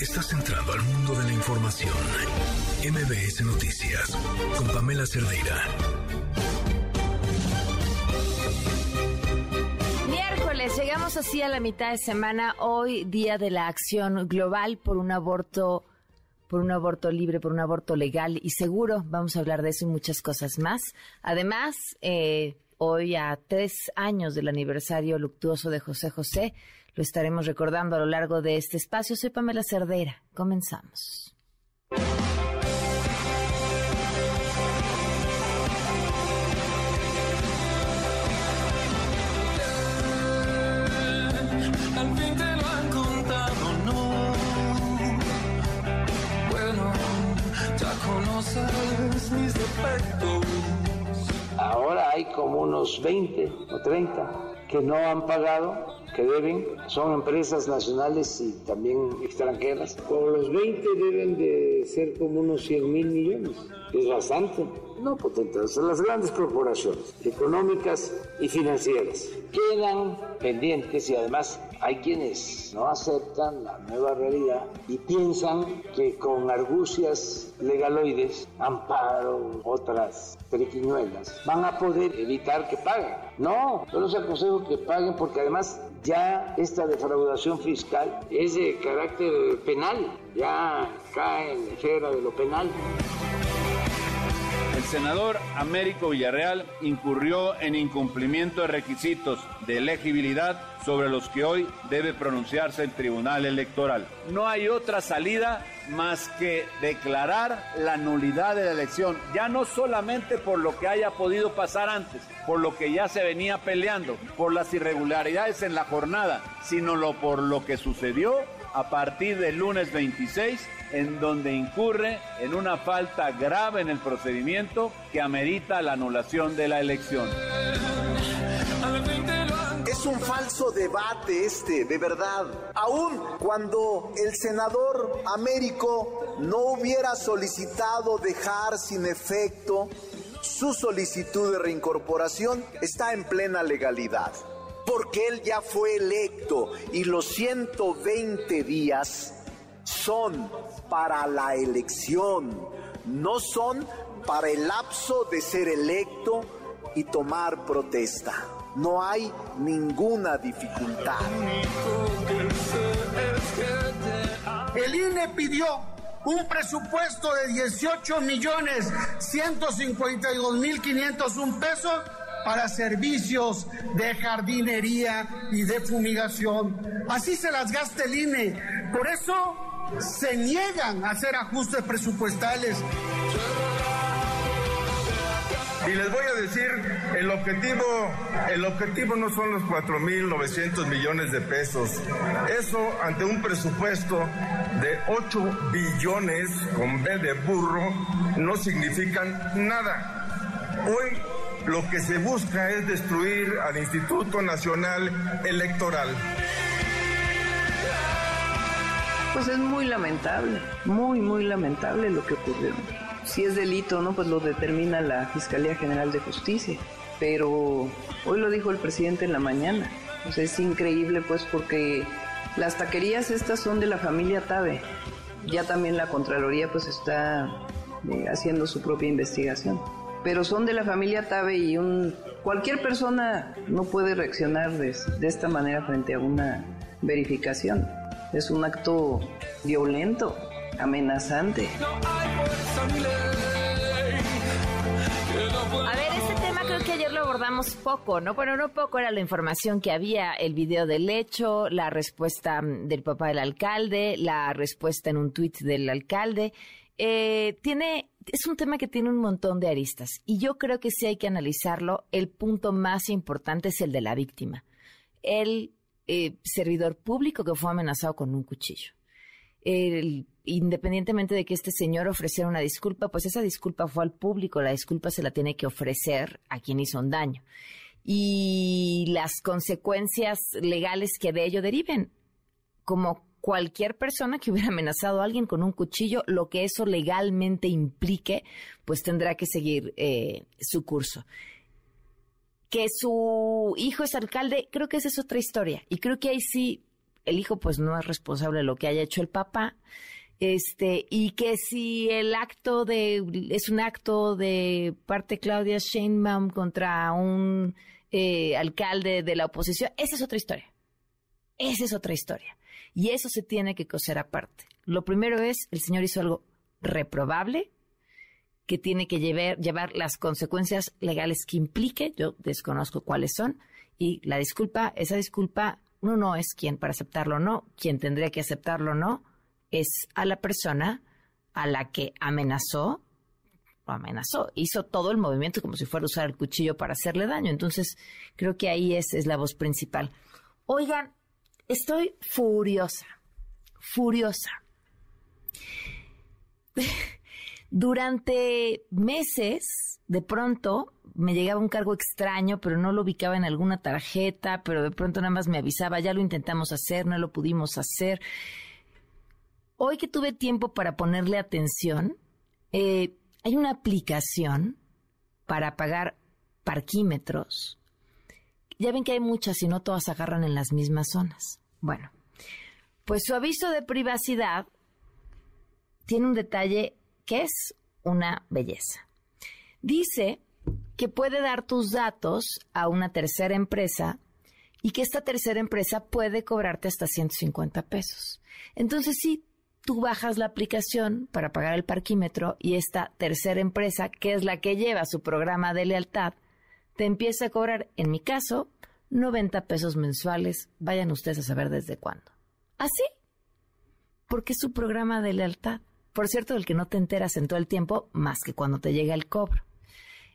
Estás entrando al mundo de la información. MBS Noticias con Pamela Cerdeira. Miércoles, llegamos así a la mitad de semana, hoy día de la acción global por un aborto por un aborto libre, por un aborto legal y seguro. Vamos a hablar de eso y muchas cosas más. Además, eh, hoy a tres años del aniversario luctuoso de José José, lo estaremos recordando a lo largo de este espacio. Soy Pamela Cerdera. Comenzamos. Ahora hay como unos 20 o 30 que no han pagado que deben son empresas nacionales y también extranjeras. Por los 20 deben de ser como unos 100 mil millones. Es bastante. No potentes, las grandes corporaciones económicas y financieras quedan pendientes y además hay quienes no aceptan la nueva realidad y piensan que con argucias legaloides, amparo, otras periquiñuelas, van a poder evitar que paguen. No, yo les aconsejo que paguen porque además ya esta defraudación fiscal es de carácter penal, ya cae en la esfera de lo penal. Senador Américo Villarreal incurrió en incumplimiento de requisitos de elegibilidad sobre los que hoy debe pronunciarse el Tribunal Electoral. No hay otra salida más que declarar la nulidad de la elección, ya no solamente por lo que haya podido pasar antes, por lo que ya se venía peleando, por las irregularidades en la jornada, sino lo por lo que sucedió a partir del lunes 26 en donde incurre en una falta grave en el procedimiento que amerita la anulación de la elección. Es un falso debate este, de verdad. Aún cuando el senador Américo no hubiera solicitado dejar sin efecto su solicitud de reincorporación, está en plena legalidad. Porque él ya fue electo y los 120 días son para la elección, no son para el lapso de ser electo y tomar protesta. No hay ninguna dificultad. El INE pidió un presupuesto de 18 millones 152 mil 501 pesos para servicios de jardinería y de fumigación. Así se las gasta el INE. Por eso se niegan a hacer ajustes presupuestales. Y les voy a decir, el objetivo, el objetivo no son los 4.900 millones de pesos. Eso ante un presupuesto de 8 billones con B de burro no significan nada. Hoy lo que se busca es destruir al Instituto Nacional Electoral. Pues es muy lamentable, muy, muy lamentable lo que ocurrió. Si es delito, ¿no? Pues lo determina la Fiscalía General de Justicia. Pero hoy lo dijo el presidente en la mañana. Pues es increíble, pues, porque las taquerías estas son de la familia Tabe. Ya también la Contraloría, pues, está eh, haciendo su propia investigación. Pero son de la familia Tabe y un, cualquier persona no puede reaccionar de, de esta manera frente a una verificación. Es un acto violento, amenazante. A ver, este tema creo que ayer lo abordamos poco, ¿no? Bueno, no poco era la información que había, el video del hecho, la respuesta mm, del papá del alcalde, la respuesta en un tuit del alcalde. Eh, tiene, es un tema que tiene un montón de aristas y yo creo que sí hay que analizarlo. El punto más importante es el de la víctima. El eh, servidor público que fue amenazado con un cuchillo. independientemente de que este señor ofreciera una disculpa, pues esa disculpa fue al público, la disculpa se la tiene que ofrecer a quien hizo un daño. Y las consecuencias legales que de ello deriven, como cualquier persona que hubiera amenazado a alguien con un cuchillo, lo que eso legalmente implique, pues tendrá que seguir eh, su curso que su hijo es alcalde, creo que esa es otra historia. Y creo que ahí sí el hijo pues no es responsable de lo que haya hecho el papá. Este, y que si el acto de, es un acto de parte Claudia Sheinbaum contra un eh, alcalde de la oposición, esa es otra historia. Esa es otra historia. Y eso se tiene que coser aparte. Lo primero es, el señor hizo algo reprobable, que tiene que llevar, llevar las consecuencias legales que implique, yo desconozco cuáles son, y la disculpa, esa disculpa, uno no es quien para aceptarlo o no, quien tendría que aceptarlo o no, es a la persona a la que amenazó, o amenazó, hizo todo el movimiento como si fuera a usar el cuchillo para hacerle daño. Entonces, creo que ahí es, es la voz principal. Oigan, estoy furiosa, furiosa. Durante meses, de pronto, me llegaba un cargo extraño, pero no lo ubicaba en alguna tarjeta, pero de pronto nada más me avisaba, ya lo intentamos hacer, no lo pudimos hacer. Hoy que tuve tiempo para ponerle atención, eh, hay una aplicación para pagar parquímetros. Ya ven que hay muchas y no todas agarran en las mismas zonas. Bueno, pues su aviso de privacidad tiene un detalle que es una belleza. Dice que puede dar tus datos a una tercera empresa y que esta tercera empresa puede cobrarte hasta 150 pesos. Entonces, si tú bajas la aplicación para pagar el parquímetro y esta tercera empresa, que es la que lleva su programa de lealtad, te empieza a cobrar, en mi caso, 90 pesos mensuales. Vayan ustedes a saber desde cuándo. ¿Así? Porque es su programa de lealtad por cierto, del que no te enteras en todo el tiempo más que cuando te llega el cobro.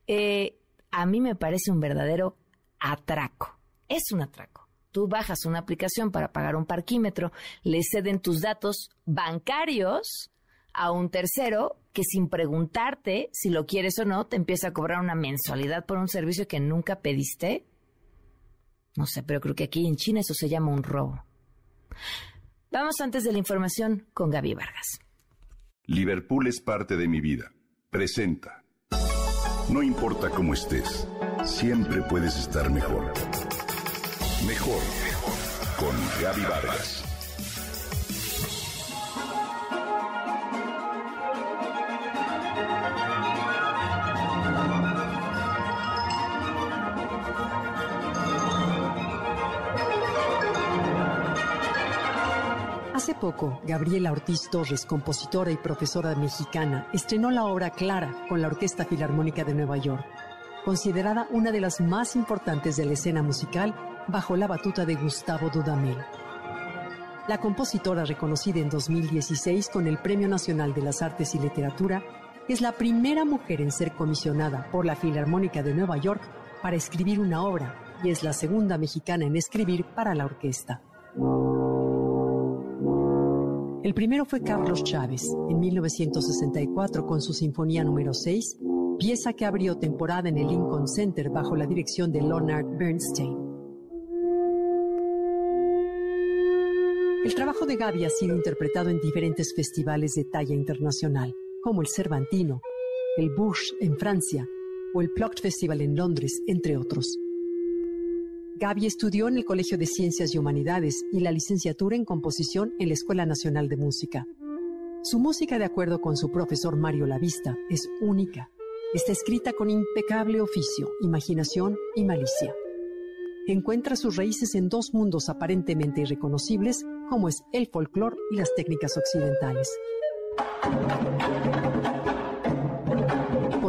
Eh, a mí me parece un verdadero atraco. Es un atraco. Tú bajas una aplicación para pagar un parquímetro, le ceden tus datos bancarios a un tercero que sin preguntarte si lo quieres o no, te empieza a cobrar una mensualidad por un servicio que nunca pediste. No sé, pero creo que aquí en China eso se llama un robo. Vamos antes de la información con Gaby Vargas. Liverpool es parte de mi vida. Presenta. No importa cómo estés, siempre puedes estar mejor. Mejor. Con Gaby Vargas. Hace poco, Gabriela Ortiz Torres, compositora y profesora mexicana, estrenó la obra Clara con la Orquesta Filarmónica de Nueva York, considerada una de las más importantes de la escena musical bajo la batuta de Gustavo Dudamel. La compositora, reconocida en 2016 con el Premio Nacional de las Artes y Literatura, es la primera mujer en ser comisionada por la Filarmónica de Nueva York para escribir una obra y es la segunda mexicana en escribir para la orquesta. El primero fue Carlos Chávez, en 1964, con su Sinfonía número 6, pieza que abrió temporada en el Lincoln Center bajo la dirección de Leonard Bernstein. El trabajo de Gaby ha sido interpretado en diferentes festivales de talla internacional, como el Cervantino, el Bourges en Francia o el Plucked Festival en Londres, entre otros. Gaby estudió en el Colegio de Ciencias y Humanidades y la licenciatura en composición en la Escuela Nacional de Música. Su música, de acuerdo con su profesor Mario Lavista, es única. Está escrita con impecable oficio, imaginación y malicia. Encuentra sus raíces en dos mundos aparentemente irreconocibles, como es el folclore y las técnicas occidentales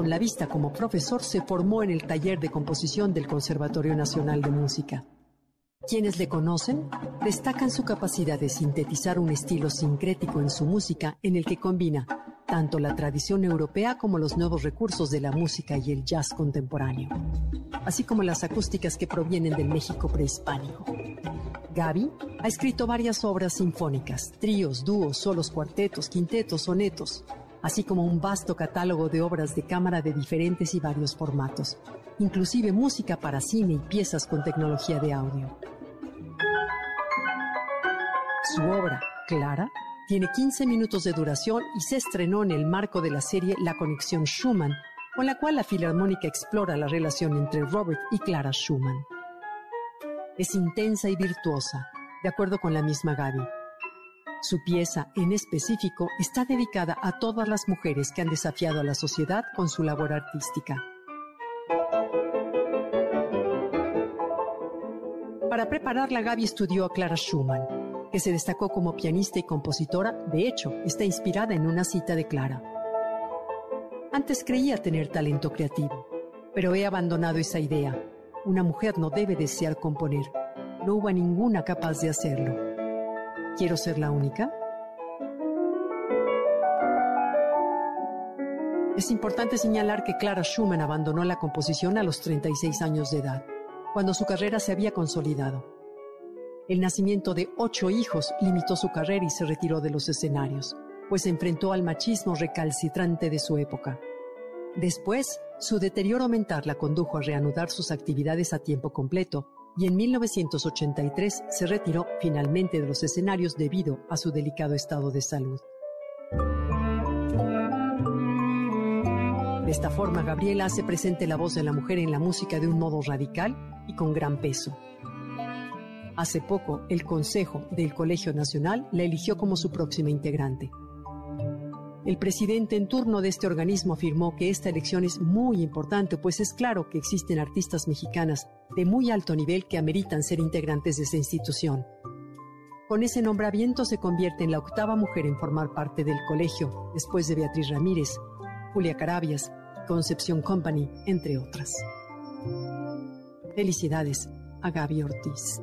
con la vista como profesor, se formó en el taller de composición del Conservatorio Nacional de Música. Quienes le conocen destacan su capacidad de sintetizar un estilo sincrético en su música en el que combina tanto la tradición europea como los nuevos recursos de la música y el jazz contemporáneo, así como las acústicas que provienen del México prehispánico. Gaby ha escrito varias obras sinfónicas, tríos, dúos, solos, cuartetos, quintetos, sonetos, así como un vasto catálogo de obras de cámara de diferentes y varios formatos, inclusive música para cine y piezas con tecnología de audio. Su obra, Clara, tiene 15 minutos de duración y se estrenó en el marco de la serie La Conexión Schumann, con la cual la Filarmónica explora la relación entre Robert y Clara Schumann. Es intensa y virtuosa, de acuerdo con la misma Gaby. Su pieza, en específico, está dedicada a todas las mujeres que han desafiado a la sociedad con su labor artística. Para prepararla, Gaby estudió a Clara Schumann, que se destacó como pianista y compositora. De hecho, está inspirada en una cita de Clara. Antes creía tener talento creativo, pero he abandonado esa idea. Una mujer no debe desear componer. No hubo ninguna capaz de hacerlo. ¿Quiero ser la única? Es importante señalar que Clara Schumann abandonó la composición a los 36 años de edad, cuando su carrera se había consolidado. El nacimiento de ocho hijos limitó su carrera y se retiró de los escenarios, pues se enfrentó al machismo recalcitrante de su época. Después, su deterioro mental la condujo a reanudar sus actividades a tiempo completo y en 1983 se retiró finalmente de los escenarios debido a su delicado estado de salud. De esta forma, Gabriela hace presente la voz de la mujer en la música de un modo radical y con gran peso. Hace poco, el Consejo del Colegio Nacional la eligió como su próxima integrante. El presidente en turno de este organismo afirmó que esta elección es muy importante, pues es claro que existen artistas mexicanas de muy alto nivel que ameritan ser integrantes de esa institución. Con ese nombramiento se convierte en la octava mujer en formar parte del colegio, después de Beatriz Ramírez, Julia Carabias, Concepción Company, entre otras. Felicidades a Gaby Ortiz.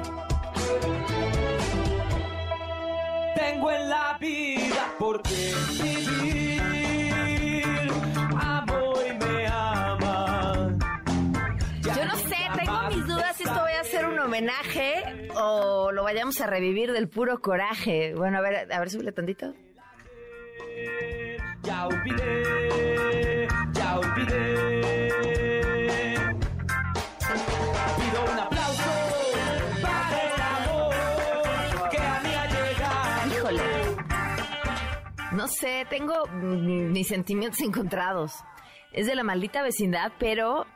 Por qué vivir. Amo y me ama. Yo no sé, tengo mis dudas si esto vaya a ser un homenaje o lo vayamos a revivir del puro coraje. Bueno, a ver, a ver, súbele tantito. Ya olvidé, ya olvidé. No sé, tengo mm, mis sentimientos encontrados. Es de la maldita vecindad, pero,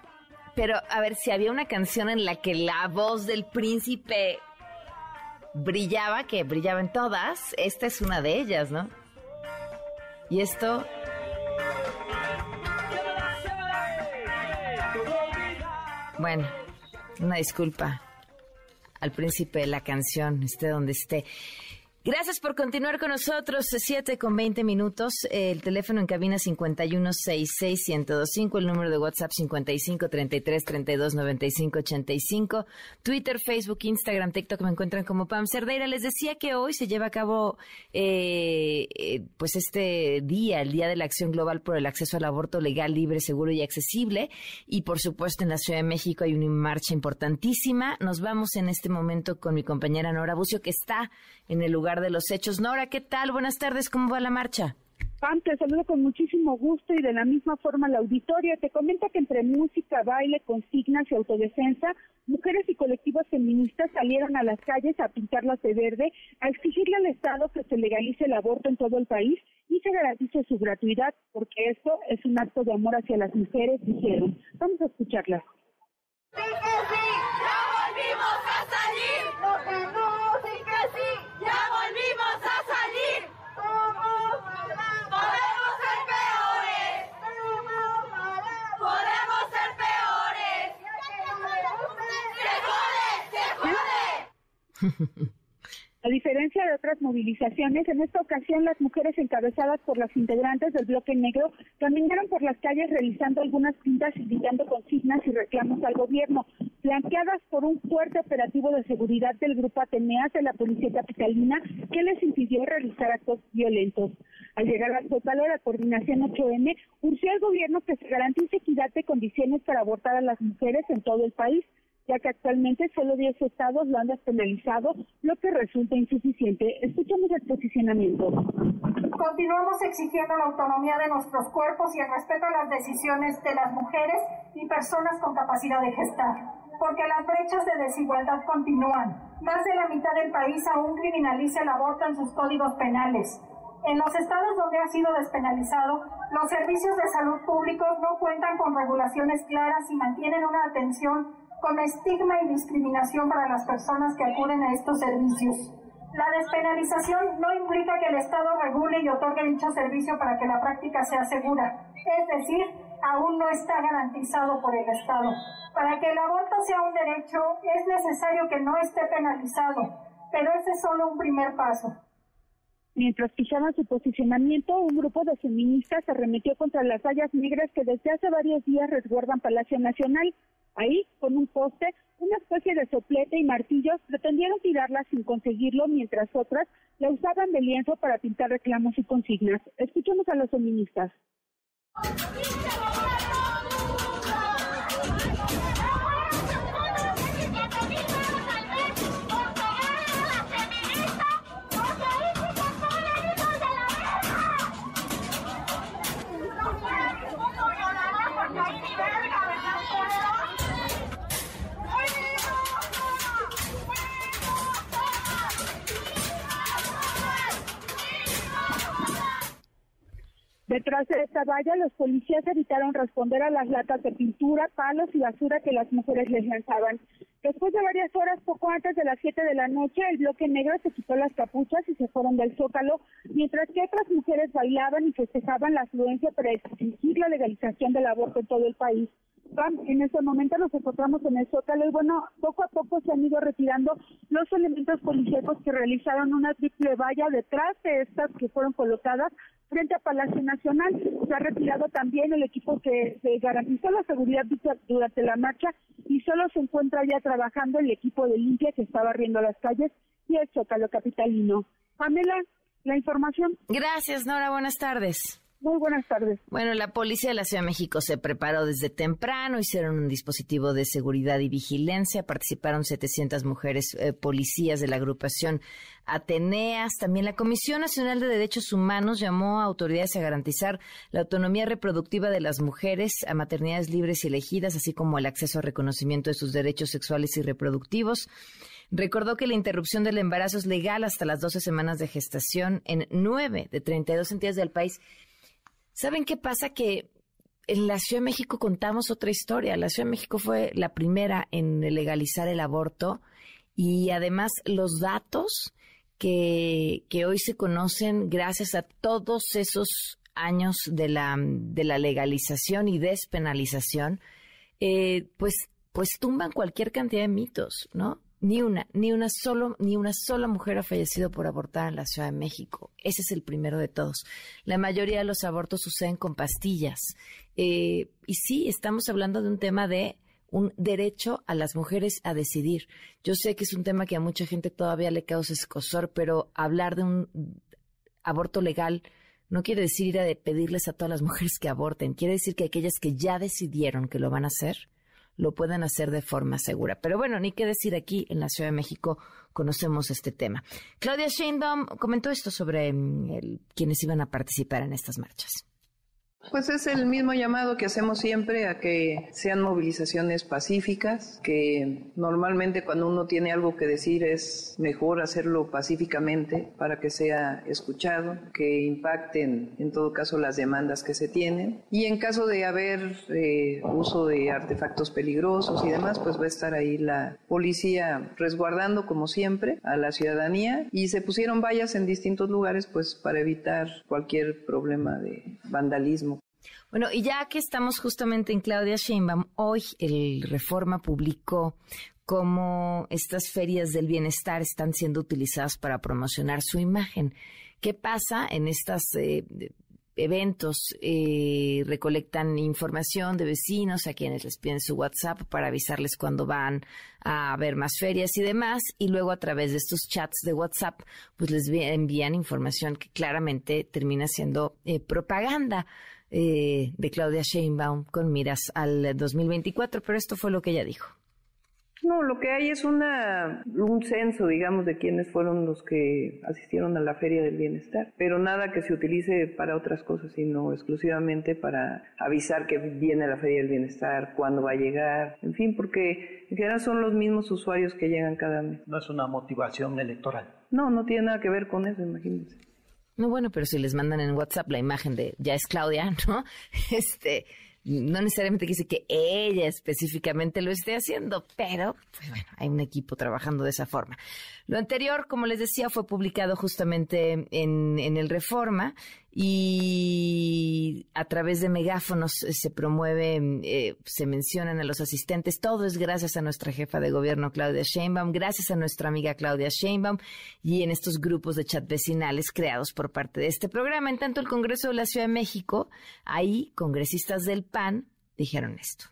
pero, a ver, si había una canción en la que la voz del príncipe brillaba, que brillaba en todas, esta es una de ellas, ¿no? Y esto, bueno, una disculpa al príncipe de la canción, esté donde esté. Gracias por continuar con nosotros, 7 con 20 minutos, el teléfono en cabina 5166125, el número de WhatsApp 5533329585, Twitter, Facebook, Instagram, TikTok me encuentran como Pam Cerdeira. Les decía que hoy se lleva a cabo eh, eh, pues este día, el Día de la Acción Global por el Acceso al Aborto Legal, Libre, Seguro y Accesible. Y por supuesto en la Ciudad de México hay una marcha importantísima. Nos vamos en este momento con mi compañera Nora Bucio que está en el lugar de los hechos. Nora, ¿qué tal? Buenas tardes, ¿cómo va la marcha? Pam, te saludo con muchísimo gusto y de la misma forma la auditoria. Te comento que entre música, baile, consignas y autodefensa, mujeres y colectivos feministas salieron a las calles a pintarlas de verde, a exigirle al Estado que se legalice el aborto en todo el país y se garantice su gratuidad, porque esto es un acto de amor hacia las mujeres, dijeron. Vamos a escucharlas. Sí que sí, ya volvimos a salir. No que no, sí que sí, ya volvimos a salir. Podemos ser peores. Podemos ser peores. Se jode, se jode. A diferencia de otras movilizaciones, en esta ocasión las mujeres encabezadas por las integrantes del bloque negro caminaron por las calles realizando algunas pintas y gritando consignas y reclamos al gobierno, flanqueadas por un fuerte operativo de seguridad del grupo Ateneas de la Policía Capitalina que les impidió realizar actos violentos. Al llegar al Zócalo, la coordinación 8M urgió al gobierno que se garantice equidad de condiciones para abortar a las mujeres en todo el país ya que actualmente solo 10 estados lo han despenalizado, lo que resulta insuficiente. Escuchamos el posicionamiento. Continuamos exigiendo la autonomía de nuestros cuerpos y el respeto a las decisiones de las mujeres y personas con capacidad de gestar, porque las brechas de desigualdad continúan. Más de la mitad del país aún criminaliza el aborto en sus códigos penales. En los estados donde ha sido despenalizado, los servicios de salud públicos no cuentan con regulaciones claras y mantienen una atención con estigma y discriminación para las personas que acuden a estos servicios. La despenalización no implica que el Estado regule y otorgue dicho servicio para que la práctica sea segura, es decir, aún no está garantizado por el Estado. Para que el aborto sea un derecho es necesario que no esté penalizado, pero ese es solo un primer paso. Mientras fijaban su posicionamiento, un grupo de feministas arremetió contra las vallas negras que desde hace varios días resguardan Palacio Nacional. Ahí, con un poste, una especie de soplete y martillos, pretendieron tirarla sin conseguirlo, mientras otras la usaban de lienzo para pintar reclamos y consignas. Escuchemos a los feministas. Detrás de esta valla, los policías evitaron responder a las latas de pintura, palos y basura que las mujeres les lanzaban. Después de varias horas, poco antes de las 7 de la noche, el bloque negro se quitó las capuchas y se fueron del zócalo, mientras que otras mujeres bailaban y festejaban la afluencia para exigir la legalización del aborto en todo el país. En ese momento nos encontramos en el Zócalo y bueno, poco a poco se han ido retirando los elementos policíacos que realizaron una triple valla detrás de estas que fueron colocadas frente a Palacio Nacional. Se ha retirado también el equipo que garantizó la seguridad durante la marcha y solo se encuentra ya trabajando el equipo de limpia que está barriendo las calles y el Zócalo capitalino. Pamela, la información. Gracias, Nora. Buenas tardes. Muy buenas tardes. Bueno, la policía de la Ciudad de México se preparó desde temprano, hicieron un dispositivo de seguridad y vigilancia, participaron 700 mujeres eh, policías de la agrupación Ateneas. También la Comisión Nacional de Derechos Humanos llamó a autoridades a garantizar la autonomía reproductiva de las mujeres, a maternidades libres y elegidas, así como el acceso a reconocimiento de sus derechos sexuales y reproductivos. Recordó que la interrupción del embarazo es legal hasta las 12 semanas de gestación en 9 de 32 entidades del país. ¿Saben qué pasa? Que en la Ciudad de México contamos otra historia. La Ciudad de México fue la primera en legalizar el aborto y además los datos que, que hoy se conocen gracias a todos esos años de la, de la legalización y despenalización, eh, pues, pues tumban cualquier cantidad de mitos, ¿no? Ni una, ni una solo, ni una sola mujer ha fallecido por abortar en la Ciudad de México. Ese es el primero de todos. La mayoría de los abortos suceden con pastillas. Eh, y sí, estamos hablando de un tema de un derecho a las mujeres a decidir. Yo sé que es un tema que a mucha gente todavía le causa escosor, pero hablar de un aborto legal no quiere decir ir a pedirles a todas las mujeres que aborten. Quiere decir que aquellas que ya decidieron que lo van a hacer, lo pueden hacer de forma segura. Pero bueno, ni qué decir aquí en la Ciudad de México conocemos este tema. Claudia Sheinbaum comentó esto sobre mm, quienes iban a participar en estas marchas. Pues es el mismo llamado que hacemos siempre a que sean movilizaciones pacíficas, que normalmente cuando uno tiene algo que decir es mejor hacerlo pacíficamente para que sea escuchado, que impacten en todo caso las demandas que se tienen. Y en caso de haber eh, uso de artefactos peligrosos y demás, pues va a estar ahí la policía resguardando como siempre a la ciudadanía y se pusieron vallas en distintos lugares pues para evitar cualquier problema de vandalismo bueno, y ya que estamos justamente en Claudia Sheinbaum, hoy el Reforma publicó cómo estas ferias del bienestar están siendo utilizadas para promocionar su imagen. ¿Qué pasa en estas eh, eventos? Eh, recolectan información de vecinos a quienes les piden su WhatsApp para avisarles cuando van a ver más ferias y demás, y luego a través de estos chats de WhatsApp, pues les envían información que claramente termina siendo eh, propaganda. de Claudia Sheinbaum con miras al 2024, pero esto fue lo que ella dijo. No, lo que hay es una, un censo, digamos, de quiénes fueron los que asistieron a la Feria del Bienestar, pero nada que se utilice para otras cosas, sino exclusivamente para avisar que viene la Feria del Bienestar, cuándo va a llegar, en fin, porque en general son los mismos usuarios que llegan cada mes. No es una motivación electoral. No, no tiene nada que ver con eso, imagínense. No, bueno, pero si les mandan en WhatsApp la imagen de ya es Claudia, ¿no? Este, no necesariamente dice que ella específicamente lo esté haciendo, pero pues bueno, hay un equipo trabajando de esa forma. Lo anterior, como les decía, fue publicado justamente en, en el Reforma y a través de megáfonos se promueve, eh, se mencionan a los asistentes. Todo es gracias a nuestra jefa de gobierno, Claudia Sheinbaum, gracias a nuestra amiga Claudia Sheinbaum y en estos grupos de chat vecinales creados por parte de este programa. En tanto, el Congreso de la Ciudad de México, ahí congresistas del PAN dijeron esto.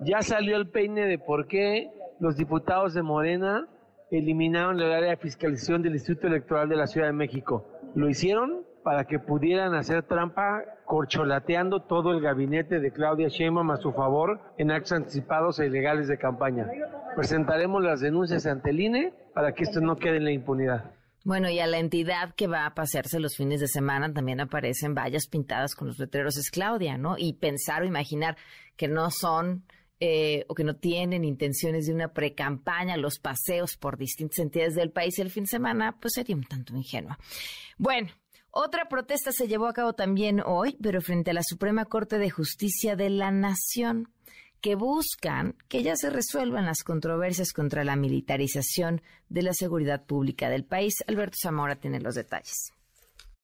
Ya salió el peine de por qué los diputados de Morena eliminaron el área de fiscalización del Instituto Electoral de la Ciudad de México. Lo hicieron para que pudieran hacer trampa corcholateando todo el gabinete de Claudia Sheinbaum a su favor en actos anticipados e ilegales de campaña. Presentaremos las denuncias ante el INE para que esto no quede en la impunidad. Bueno, y a la entidad que va a pasearse los fines de semana también aparecen vallas pintadas con los letreros es Claudia, ¿no? Y pensar o imaginar que no son eh, o que no tienen intenciones de una precampaña, los paseos por distintas entidades del país el fin de semana, pues sería un tanto ingenua. Bueno, otra protesta se llevó a cabo también hoy, pero frente a la Suprema Corte de Justicia de la Nación, que buscan que ya se resuelvan las controversias contra la militarización de la seguridad pública del país. Alberto Zamora tiene los detalles.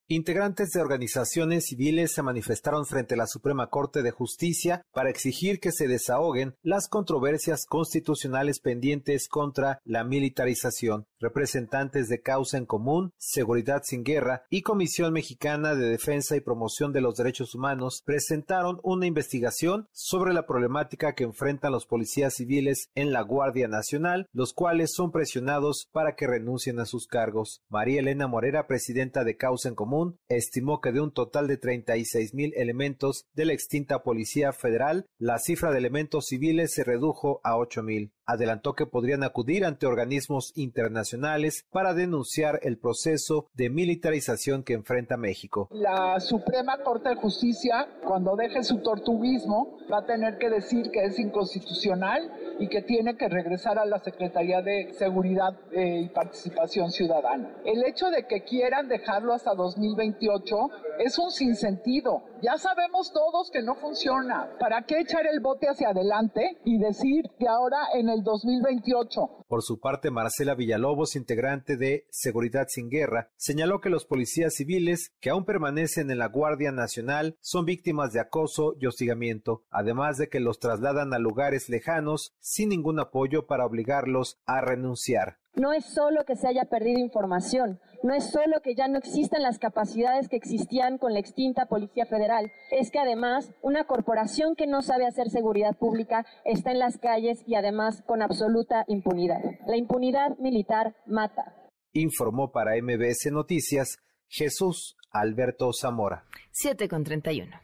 Integrantes de organizaciones civiles se manifestaron frente a la Suprema Corte de Justicia para exigir que se desahoguen las controversias constitucionales pendientes contra la militarización. Representantes de Causa en Común, Seguridad sin Guerra y Comisión Mexicana de Defensa y Promoción de los Derechos Humanos presentaron una investigación sobre la problemática que enfrentan los policías civiles en la Guardia Nacional, los cuales son presionados para que renuncien a sus cargos. María Elena Morera, presidenta de Causa en Común, estimó que de un total de 36 mil elementos de la extinta Policía Federal, la cifra de elementos civiles se redujo a 8 mil. Adelantó que podrían acudir ante organismos para denunciar el proceso de militarización que enfrenta México. La Suprema Corte de Justicia, cuando deje su tortuguismo, va a tener que decir que es inconstitucional y que tiene que regresar a la Secretaría de Seguridad eh, y Participación Ciudadana. El hecho de que quieran dejarlo hasta 2028 es un sinsentido. Ya sabemos todos que no funciona. ¿Para qué echar el bote hacia adelante y decir que ahora en el 2028? Por su parte, Marcela Villalobos, integrante de Seguridad sin Guerra, señaló que los policías civiles que aún permanecen en la Guardia Nacional son víctimas de acoso y hostigamiento, además de que los trasladan a lugares lejanos sin ningún apoyo para obligarlos a renunciar. No es solo que se haya perdido información, no es solo que ya no existan las capacidades que existían con la extinta Policía Federal, es que además una corporación que no sabe hacer seguridad pública está en las calles y además con absoluta impunidad. La impunidad militar mata. Informó para MBS Noticias Jesús Alberto Zamora. 7 con 31.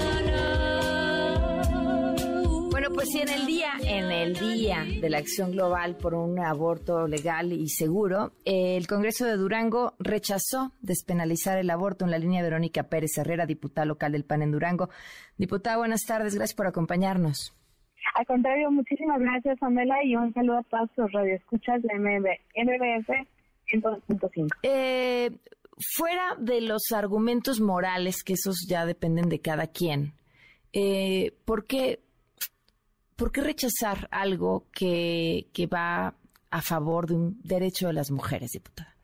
Bueno, pues sí, en el día, en el día de la acción global por un aborto legal y seguro, el Congreso de Durango rechazó despenalizar el aborto en la línea Verónica Pérez Herrera, diputada local del PAN en Durango. Diputada, buenas tardes, gracias por acompañarnos. Al contrario, muchísimas gracias, Pamela, y un saludo a todos los radioescuchas de MBS 102.5. Eh, fuera de los argumentos morales, que esos ya dependen de cada quien, eh, ¿por, qué, ¿por qué rechazar algo que, que va a favor de un derecho de las mujeres, diputada?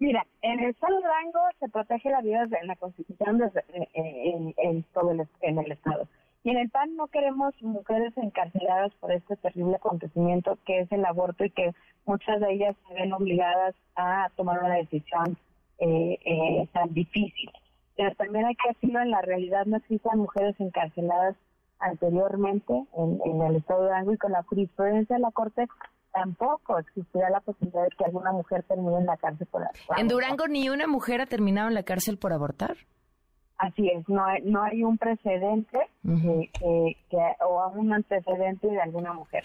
Mira, en el de Durango se protege la vida en la Constitución desde, eh, en, en todo el, en el Estado. Y en el PAN no queremos mujeres encarceladas por este terrible acontecimiento que es el aborto y que muchas de ellas se ven obligadas a tomar una decisión eh, eh, tan difícil. Pero también hay que decirlo, en la realidad no existen mujeres encarceladas anteriormente en, en el Estado de Durango y con la jurisprudencia de la Corte tampoco existirá la posibilidad de que alguna mujer termine en la cárcel por por ¿En abortar. Durango ni una mujer ha terminado en la cárcel por abortar? Así es, no hay, no hay un precedente que, que- que- o un antecedente de alguna mujer.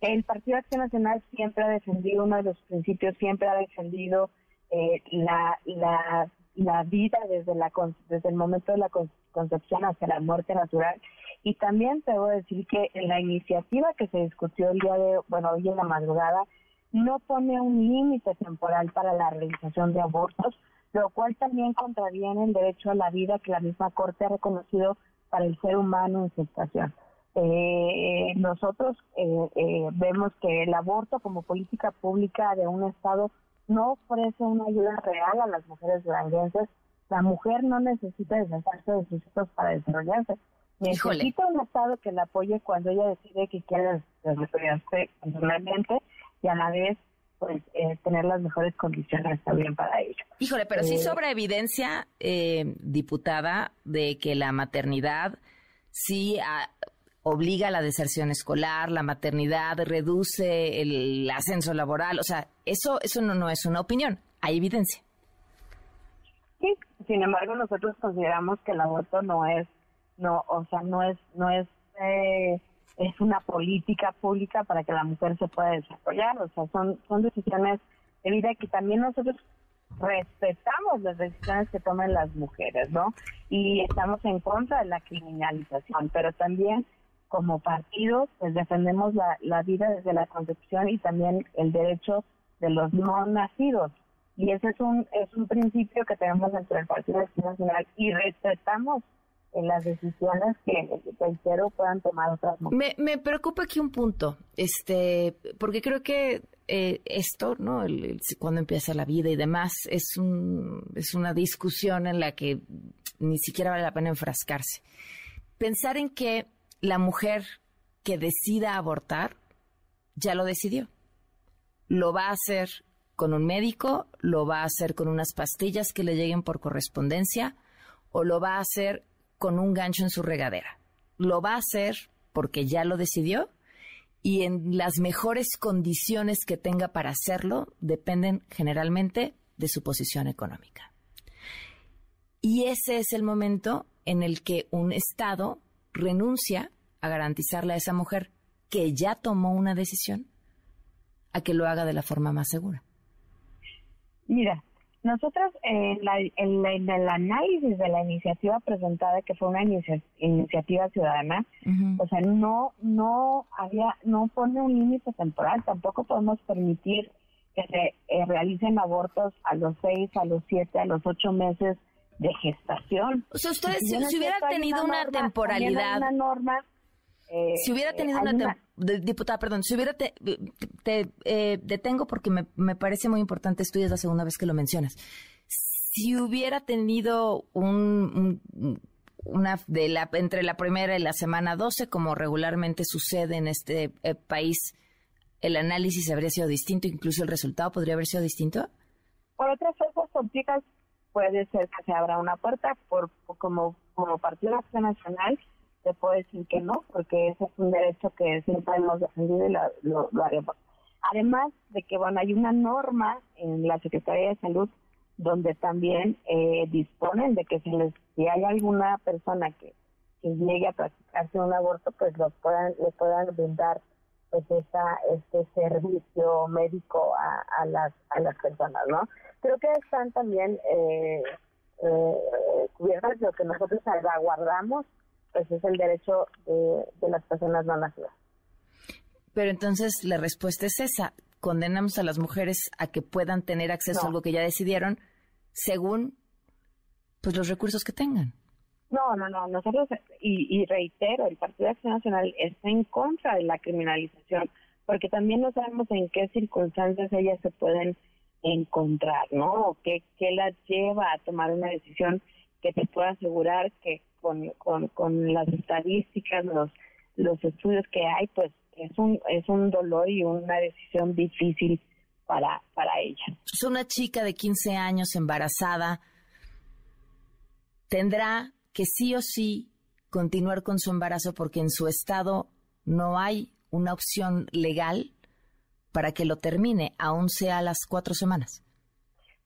El Partido Acción Nacional siempre ha defendido, uno de los principios siempre ha defendido eh, la, la, la vida desde, la, desde el momento de la con- concepción hasta la muerte natural. Y también te decir que la iniciativa que se discutió el día de, bueno, hoy en la madrugada, no pone un límite temporal para la realización de abortos, lo cual también contraviene el derecho a la vida que la misma Corte ha reconocido para el ser humano en gestación. Eh, nosotros eh, eh, vemos que el aborto como política pública de un Estado no ofrece una ayuda real a las mujeres duranguenses. La mujer no necesita deshacerse de sus hijos para desarrollarse. Híjole. Necesita un Estado que la apoye cuando ella decide que quiere desarrollarse personalmente y a la vez pues eh, tener las mejores condiciones también para ello. Híjole, pero sí Eh, sobra evidencia, eh, diputada, de que la maternidad sí ah, obliga a la deserción escolar, la maternidad reduce el ascenso laboral, o sea, eso, eso no, no es una opinión, hay evidencia. Sí, sin embargo nosotros consideramos que el aborto no es, no, o sea, no es, no es, eh, es una política pública para que la mujer se pueda desarrollar, o sea, son, son decisiones de vida que también nosotros respetamos las decisiones que tomen las mujeres, ¿no? Y estamos en contra de la criminalización, pero también como partido, pues defendemos la, la vida desde la concepción y también el derecho de los no nacidos. Y ese es un, es un principio que tenemos dentro del Partido Nacional y respetamos en las decisiones que, reitero, puedan tomar otras mujeres. Me, me preocupa aquí un punto, este, porque creo que eh, esto, ¿no? El- cuando empieza la vida y demás, es un, es una discusión en la que ni siquiera vale la pena enfrascarse. Pensar en que la mujer que decida abortar ya lo decidió. Lo va a hacer con un médico, lo va a hacer con unas pastillas que le lleguen por correspondencia o lo va a hacer con un gancho en su regadera. Lo va a hacer porque ya lo decidió y en las mejores condiciones que tenga para hacerlo dependen generalmente de su posición económica. Y ese es el momento en el que un Estado renuncia a garantizarle a esa mujer que ya tomó una decisión a que lo haga de la forma más segura. Mira, nosotros en, la- en la- en el análisis de la iniciativa presentada, que fue una inicia- iniciativa ciudadana, o sea, no, no había, no pone un límite temporal, tampoco podemos permitir que se eh, realicen abortos a los seis, a los siete, a los ocho meses de gestación. O sea, ustedes, si, si hubiera tenido una, norma, temporalidad, una norma, eh, si hubiera eh, tenido una, de- diputada, perdón, si hubiera te, te, eh, detengo porque me, me parece muy importante esto y es la segunda vez que lo mencionas. Si hubiera tenido un, un- una de la entre la primera y la semana 12, como regularmente sucede en este eh, país, el análisis habría sido distinto, incluso el resultado podría haber sido distinto. Por otras fuerzas políticas puede ser que se abra una puerta, por, como, como Partido Acción Nacional te puedo decir que no, porque ese es un derecho que siempre hemos defendido y lo, lo- haremos. Además de que, bueno, hay una norma en la Secretaría de Salud donde también eh, disponen de que si, les, si hay alguna persona que, que llegue a practicarse un aborto, pues lo puedan, le puedan brindar pues esa, este servicio médico a, a las a las personas, ¿no? Creo que están también eh, eh, cubiertas lo que nosotros salvaguardamos, pues es el derecho de, de las personas no nacidas. Pero entonces la respuesta es esa. Condenamos a las mujeres a que puedan tener acceso a algo que ya decidieron según pues los recursos que tengan. No, no, no. Nosotros, y, y reitero, el Partido de Acción Nacional está en contra de la criminalización, porque también no sabemos en qué circunstancias ellas se pueden encontrar, ¿no? O qué, qué las lleva a tomar una decisión que te pueda asegurar que con, con, con las estadísticas, los, los estudios que hay, pues es un, es un dolor y una decisión difícil para, para ella. Es una chica de 15 años embarazada. Tendrá que sí o sí continuar con su embarazo porque en su estado no hay una opción legal para que lo termine, aún sea a las cuatro semanas.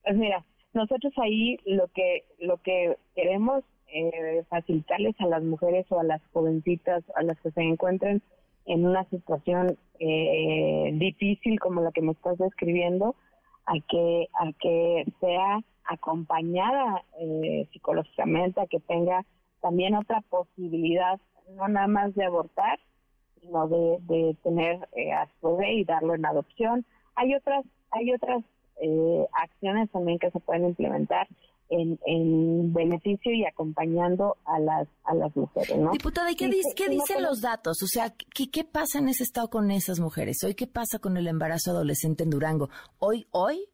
Pues mira, nosotros ahí lo que lo que queremos eh, facilitarles a las mujeres o a las jovencitas, a las que se encuentren en una situación eh, difícil como la que me estás describiendo, a que a que sea acompañada eh, psicológicamente, a que tenga también otra posibilidad, no nada más de abortar, sino de, de tener eh, a su bebé y darlo en adopción. Hay otras hay otras eh, acciones también que se pueden implementar en, beneficio y acompañando a las a las mujeres, ¿no? Diputada, ¿y qué, qué dicen los datos? O sea, ¿qué, ¿qué pasa en ese estado con esas mujeres? Hoy, ¿qué pasa con el embarazo adolescente en Durango? Hoy, hoy,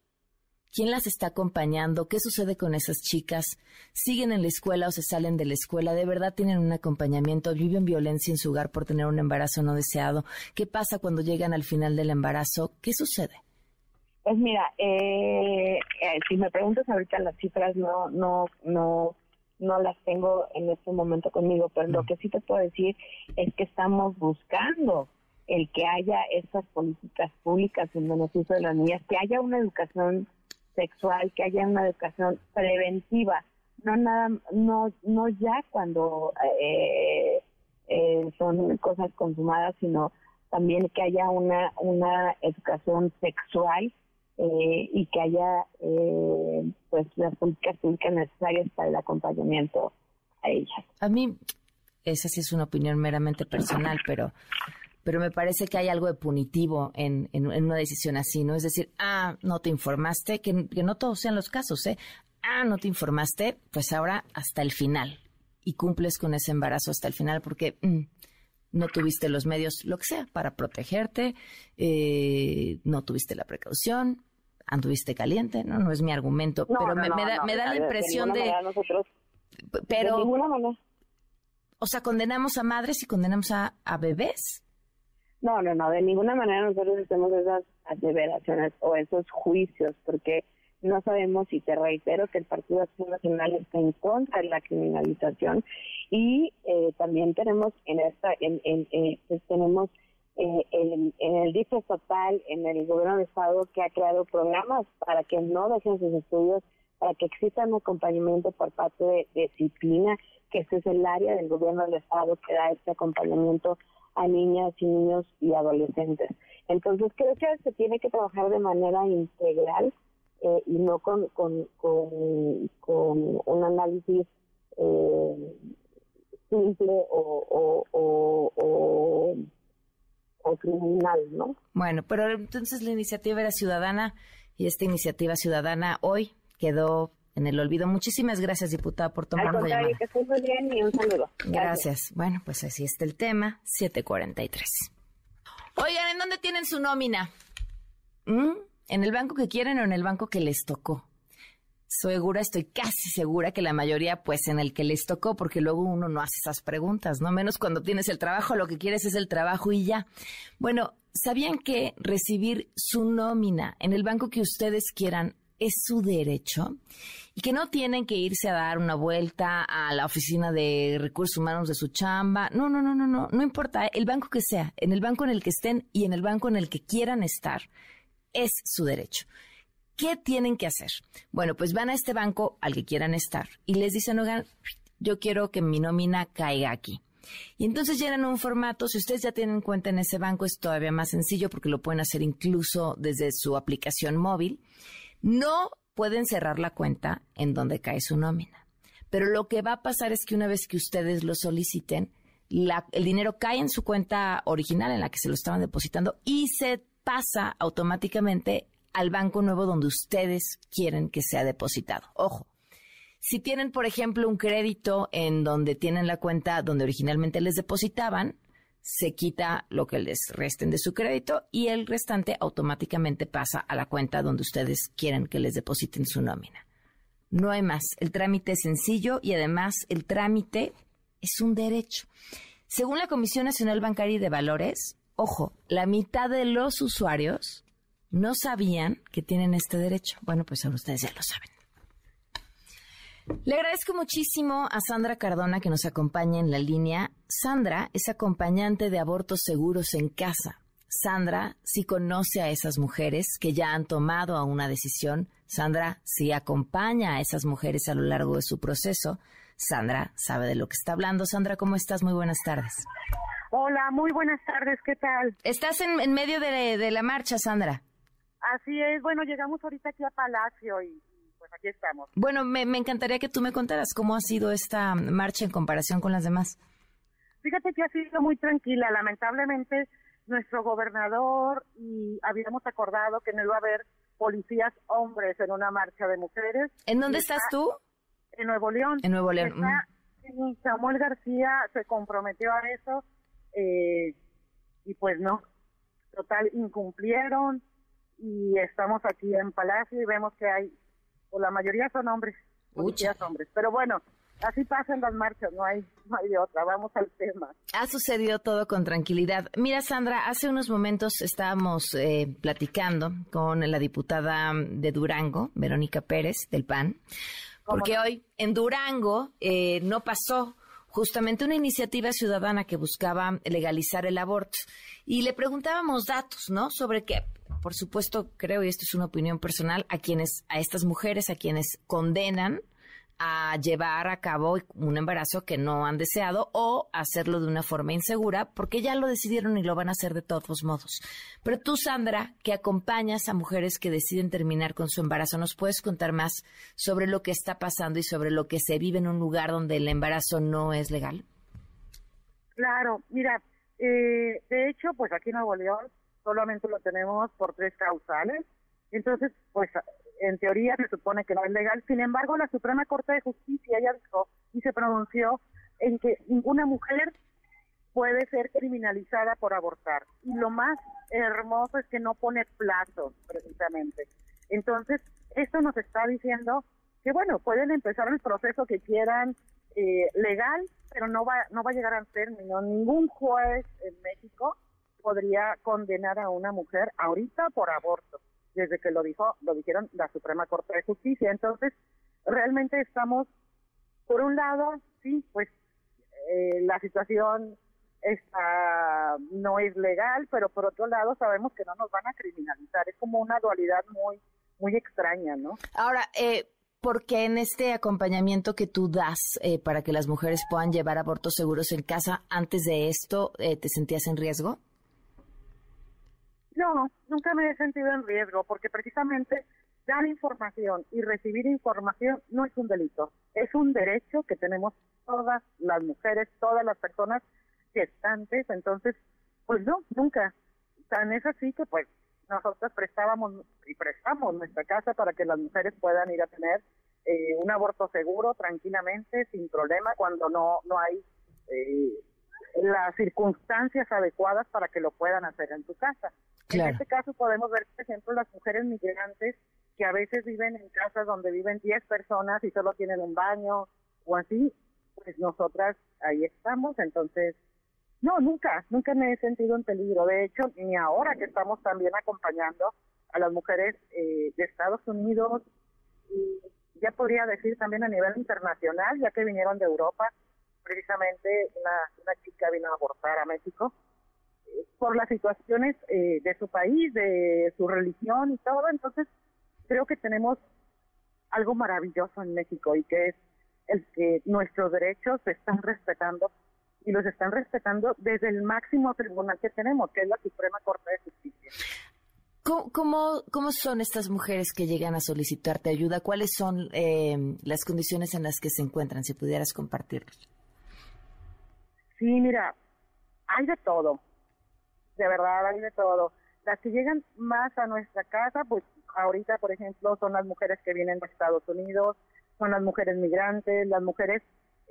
¿quién las está acompañando? ¿Qué sucede con esas chicas? ¿Siguen en la escuela o se salen de la escuela? ¿De verdad tienen un acompañamiento? ¿Viven violencia en su hogar por tener un embarazo no deseado? ¿Qué pasa cuando llegan al final del embarazo? ¿Qué sucede? Pues mira, eh, eh, si me preguntas ahorita las cifras no no no no las tengo en este momento conmigo, pero lo que sí te puedo decir es que estamos buscando el que haya estas políticas públicas en beneficio de las niñas, que haya una educación sexual, que haya una educación preventiva, no nada, no no ya cuando eh, son cosas consumadas, sino también que haya una una educación sexual eh, y que haya eh, pues las políticas públicas necesarias para el acompañamiento a ellas. A mí, esa sí es una opinión meramente personal, pero pero me parece que hay algo de punitivo en, en, una decisión así, ¿no? Es decir, ah, no te informaste, que, que, no todos sean los casos, ¿eh? Ah, no te informaste, pues ahora hasta el final. Y cumples con ese embarazo hasta el final, porque mm, no tuviste los medios, lo que sea, para protegerte, eh, no tuviste la precaución, anduviste caliente, no, no es mi argumento, pero me, da, me da la impresión de... pero... O sea, condenamos a madres y condenamos a, a bebés. No, no, no, de ninguna manera nosotros hacemos esas aseveraciones o esos juicios, porque no sabemos, y te reitero, que el Partido Acción Nacional está en contra de la criminalización y eh, también tenemos en esta, en, en, eh, pues tenemos eh, en, el DIF estatal, en el gobierno de Estado, que ha creado programas para que no dejen sus estudios, para que exista un acompañamiento por parte de, disciplina, que ese es el área del gobierno del Estado que da este acompañamiento a niñas y niños y adolescentes. Entonces creo que se tiene que trabajar de manera integral eh, y no con, con, con, un análisis eh, simple o, criminal, ¿no? Bueno, pero entonces la iniciativa era ciudadana y esta iniciativa ciudadana hoy quedó en el olvido. Muchísimas gracias, diputada, por tomar la llamada. Que muy bien y un saludo. Gracias. gracias. Bueno, pues así está el tema, 743. Oigan, ¿en dónde tienen su nómina? ¿Mm? ¿En el banco que quieren o en el banco que les tocó? Segura, estoy casi segura que la mayoría, pues en el que les tocó, porque luego uno no hace esas preguntas, ¿no? Menos cuando tienes el trabajo, lo que quieres es el trabajo y ya. Bueno, ¿sabían que recibir su nómina en el banco que ustedes quieran es su derecho? Y que no tienen que irse a dar una vuelta a la oficina de recursos humanos de su chamba. No, no, no, no, no, no importa, ¿eh? el banco que sea, en el banco en el que estén y en el banco en el que quieran estar, es su derecho. ¿Qué tienen que hacer? Bueno, pues van a este banco al que quieran estar y les dicen, oigan, yo quiero que mi nómina caiga aquí. Y entonces llenan un formato, si ustedes ya tienen cuenta en ese banco es todavía más sencillo porque lo pueden hacer incluso desde su aplicación móvil. No pueden cerrar la cuenta en donde cae su nómina. Pero lo que va a pasar es que una vez que ustedes lo soliciten, el dinero cae en su cuenta original en la que se lo estaban depositando y se pasa automáticamente al banco nuevo donde ustedes quieren que sea depositado. Ojo, Si tienen, por ejemplo, un crédito en donde tienen la cuenta donde originalmente les depositaban, se quita lo que les resten de su crédito y el restante automáticamente pasa a la cuenta donde ustedes quieren que les depositen su nómina. No hay más. El trámite es sencillo y además el trámite es un derecho. Según la Comisión Nacional Bancaria y de Valores, ojo, la mitad de los usuarios no sabían que tienen este derecho. Bueno, pues ahora ustedes ya lo saben. Le agradezco muchísimo a Sandra Cardona que nos acompaña en la línea. Sandra es acompañante de abortos seguros en casa. Sandra sí conoce a esas mujeres que ya han tomado una decisión. Sandra sí acompaña a esas mujeres a lo largo de su proceso. Sandra sabe de lo que está hablando. Sandra, ¿cómo estás? Muy buenas tardes. Hola, muy buenas tardes, ¿qué tal? Estás en, en medio de, de la marcha, Sandra. Así es, bueno, llegamos ahorita aquí a Palacio y pues aquí estamos. Bueno, me, me encantaría que tú me contaras cómo ha sido esta marcha en comparación con las demás. Fíjate que ha sido muy tranquila, lamentablemente nuestro gobernador y habíamos acordado que no iba a haber policías hombres en una marcha de mujeres. ¿En dónde estás está tú? En Nuevo León. En Nuevo León, Está- Samuel García se comprometió a eso eh, y pues no, total incumplieron y estamos aquí en Palacio y vemos que hay, o la mayoría son hombres, policías hombres, pero bueno, así pasan las marchas, no hay, no hay de otra, vamos al tema. Ha sucedido todo con tranquilidad. Mira, Sandra, hace unos momentos estábamos eh, platicando con la diputada de Durango, Verónica Pérez, del PAN, porque hoy en Durango eh, no pasó justamente una iniciativa ciudadana que buscaba legalizar el aborto. Y le preguntábamos datos, ¿no? Sobre que, por supuesto, creo, y esto es una opinión personal, a quienes, a estas mujeres, a quienes condenan a llevar a cabo un embarazo que no han deseado o hacerlo de una forma insegura porque ya lo decidieron y lo van a hacer de todos modos. Pero tú, Sandra, que acompañas a mujeres que deciden terminar con su embarazo, ¿nos puedes contar más sobre lo que está pasando y sobre lo que se vive en un lugar donde el embarazo no es legal? Claro, mira, eh, de hecho, pues aquí en Nuevo León solamente lo tenemos por tres causales. Entonces, pues en teoría se supone que no es legal. Sin embargo, la Suprema Corte de Justicia ya dijo y se pronunció en que ninguna mujer puede ser criminalizada por abortar. Y lo más hermoso es que no pone plazos, precisamente. Entonces, esto nos está diciendo que, bueno, pueden empezar el proceso que quieran eh, legal, pero no va, no va a llegar al término. Ningún juez en México podría condenar a una mujer ahorita por aborto, desde que lo dijo, lo dijeron la Suprema Corte de Justicia. Entonces, realmente estamos, por un lado, sí, pues eh, la situación está no es legal, pero por otro lado sabemos que no nos van a criminalizar. Es como una dualidad muy muy extraña, ¿no? Ahora, eh, ¿por qué en este acompañamiento que tú das eh, para que las mujeres puedan llevar abortos seguros en casa, antes de esto eh, te sentías en riesgo? No, nunca me he sentido en riesgo porque precisamente dar información y recibir información no es un delito, es un derecho que tenemos todas las mujeres, todas las personas gestantes, entonces, pues no, nunca. Tan es así que pues nosotros prestábamos y prestamos nuestra casa para que las mujeres puedan ir a tener eh, un aborto seguro, tranquilamente, sin problema, cuando no, no hay eh, las circunstancias adecuadas para que lo puedan hacer en tu casa. En este caso podemos ver, por ejemplo, las mujeres migrantes que a veces viven en casas donde viven 10 personas y solo tienen un baño o así, pues nosotras ahí estamos, entonces, no, nunca, nunca me he sentido en peligro. De hecho, ni ahora que estamos también acompañando a las mujeres eh, de Estados Unidos y ya podría decir también a nivel internacional, ya que vinieron de Europa, precisamente una, una chica vino a abortar a México eh, por las situaciones eh, de su país, de su religión y todo. Entonces, creo que tenemos algo maravilloso en México y que es el que nuestros derechos se están respetando y los están respetando desde el máximo tribunal que tenemos, que es la Suprema Corte de Justicia. ¿Cómo, son estas mujeres que llegan a solicitarte ayuda? ¿Cuáles son eh, las condiciones en las que se encuentran? Si pudieras compartirlos. Sí, mira, hay de todo, de verdad hay de todo. Las que llegan más a nuestra casa, pues ahorita, por ejemplo, son las mujeres que vienen de Estados Unidos, son las mujeres migrantes, las mujeres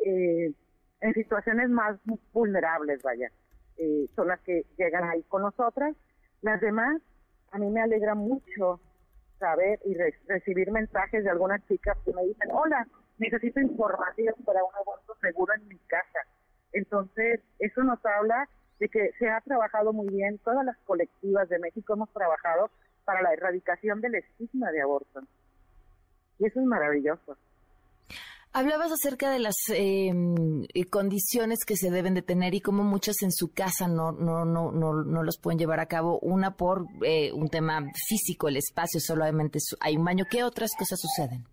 eh, en situaciones más vulnerables, vaya, eh, son las que llegan ahí con nosotras. Las demás, a mí me alegra mucho saber y recibir mensajes de algunas chicas que me dicen, hola, necesito información para un aborto seguro en mi casa. Entonces, eso nos habla de que se ha trabajado muy bien, todas las colectivas de México hemos trabajado para la erradicación del estigma de aborto. Y eso es maravilloso. Hablabas acerca de las em, eh, condiciones que se deben de tener y cómo muchas en su casa no no no no, no los pueden llevar a cabo. Una por eh, un tema físico, el espacio solamente hay un baño. ¿Qué otras cosas suceden?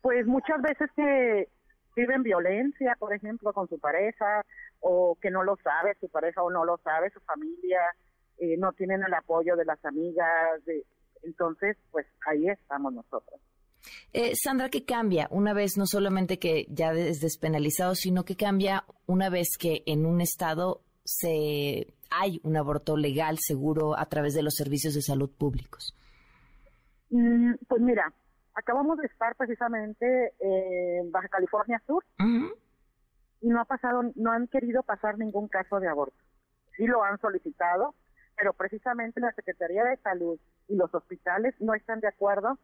Pues muchas veces que viven violencia, por ejemplo, con su pareja, o que no lo sabe su pareja o no lo sabe su familia, eh, no tienen el apoyo de las amigas, de, entonces pues ahí estamos nosotros. Eh, Sandra, ¿qué cambia una vez no solamente que ya es despenalizado, sino que cambia una vez que en un estado se hay un aborto legal, seguro, a través de los servicios de salud públicos? Mm, pues mira, acabamos de estar precisamente en Baja California Sur y no ha pasado, no han querido pasar ningún caso de aborto. Sí lo han solicitado, pero precisamente la Secretaría de Salud y los hospitales no están de acuerdo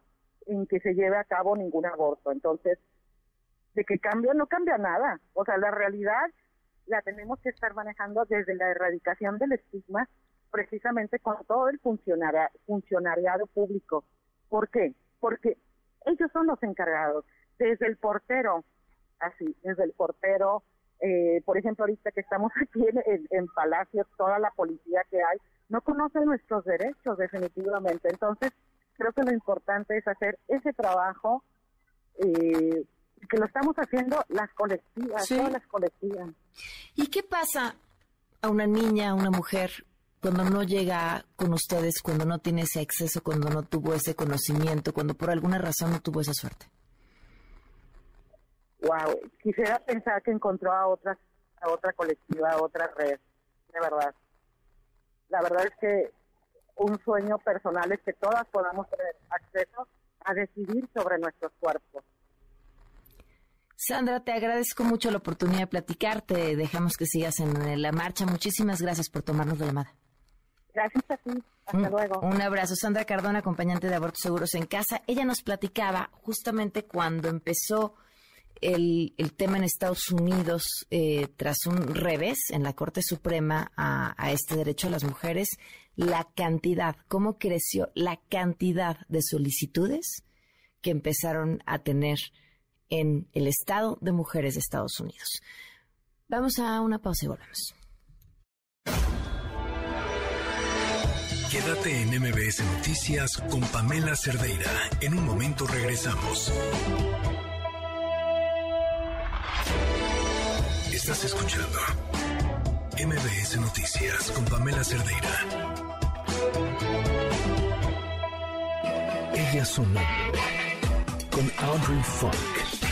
en que se lleve a cabo ningún aborto. Entonces, de que cambia, no cambia nada. O sea, la realidad la tenemos que estar manejando desde la erradicación del estigma, precisamente con todo el funcionariado público. ¿Por qué? Porque ellos son los encargados, desde el portero, así, desde el portero, eh, por ejemplo, ahorita que estamos aquí en, en, Palacio, toda la policía que hay, no conoce nuestros derechos definitivamente. Entonces, creo que lo importante es hacer ese trabajo eh, que lo estamos haciendo las colectivas, todas las colectivas. ¿Y qué pasa a una niña, a una mujer, cuando no llega con ustedes, cuando no tiene ese acceso, cuando no tuvo ese conocimiento, cuando por alguna razón no tuvo esa suerte? Wow, quisiera pensar que encontró a otras, a otra colectiva, a otra red, de verdad. La verdad es que un sueño personal es que todas podamos tener acceso a decidir sobre nuestros cuerpos. Sandra, te agradezco mucho la oportunidad de platicarte. Dejamos que sigas en la marcha. Muchísimas gracias por tomarnos la llamada. Gracias a ti. Hasta luego. Un abrazo. Sandra Cardona, acompañante de Abortos Seguros en Casa. Ella nos platicaba justamente cuando empezó el, tema en Estados Unidos eh, tras un revés en la Corte Suprema a, a, este derecho a las mujeres, la cantidad, cómo creció la cantidad de solicitudes que empezaron a tener en el Estado de Mujeres de Estados Unidos. Vamos a una pausa y volvemos. Quédate en MBS Noticias con Pamela Cerdeira. En un momento regresamos. Estás escuchando MBS Noticias con Pamela Cerdeira. Ella sonó con Audrey Funk.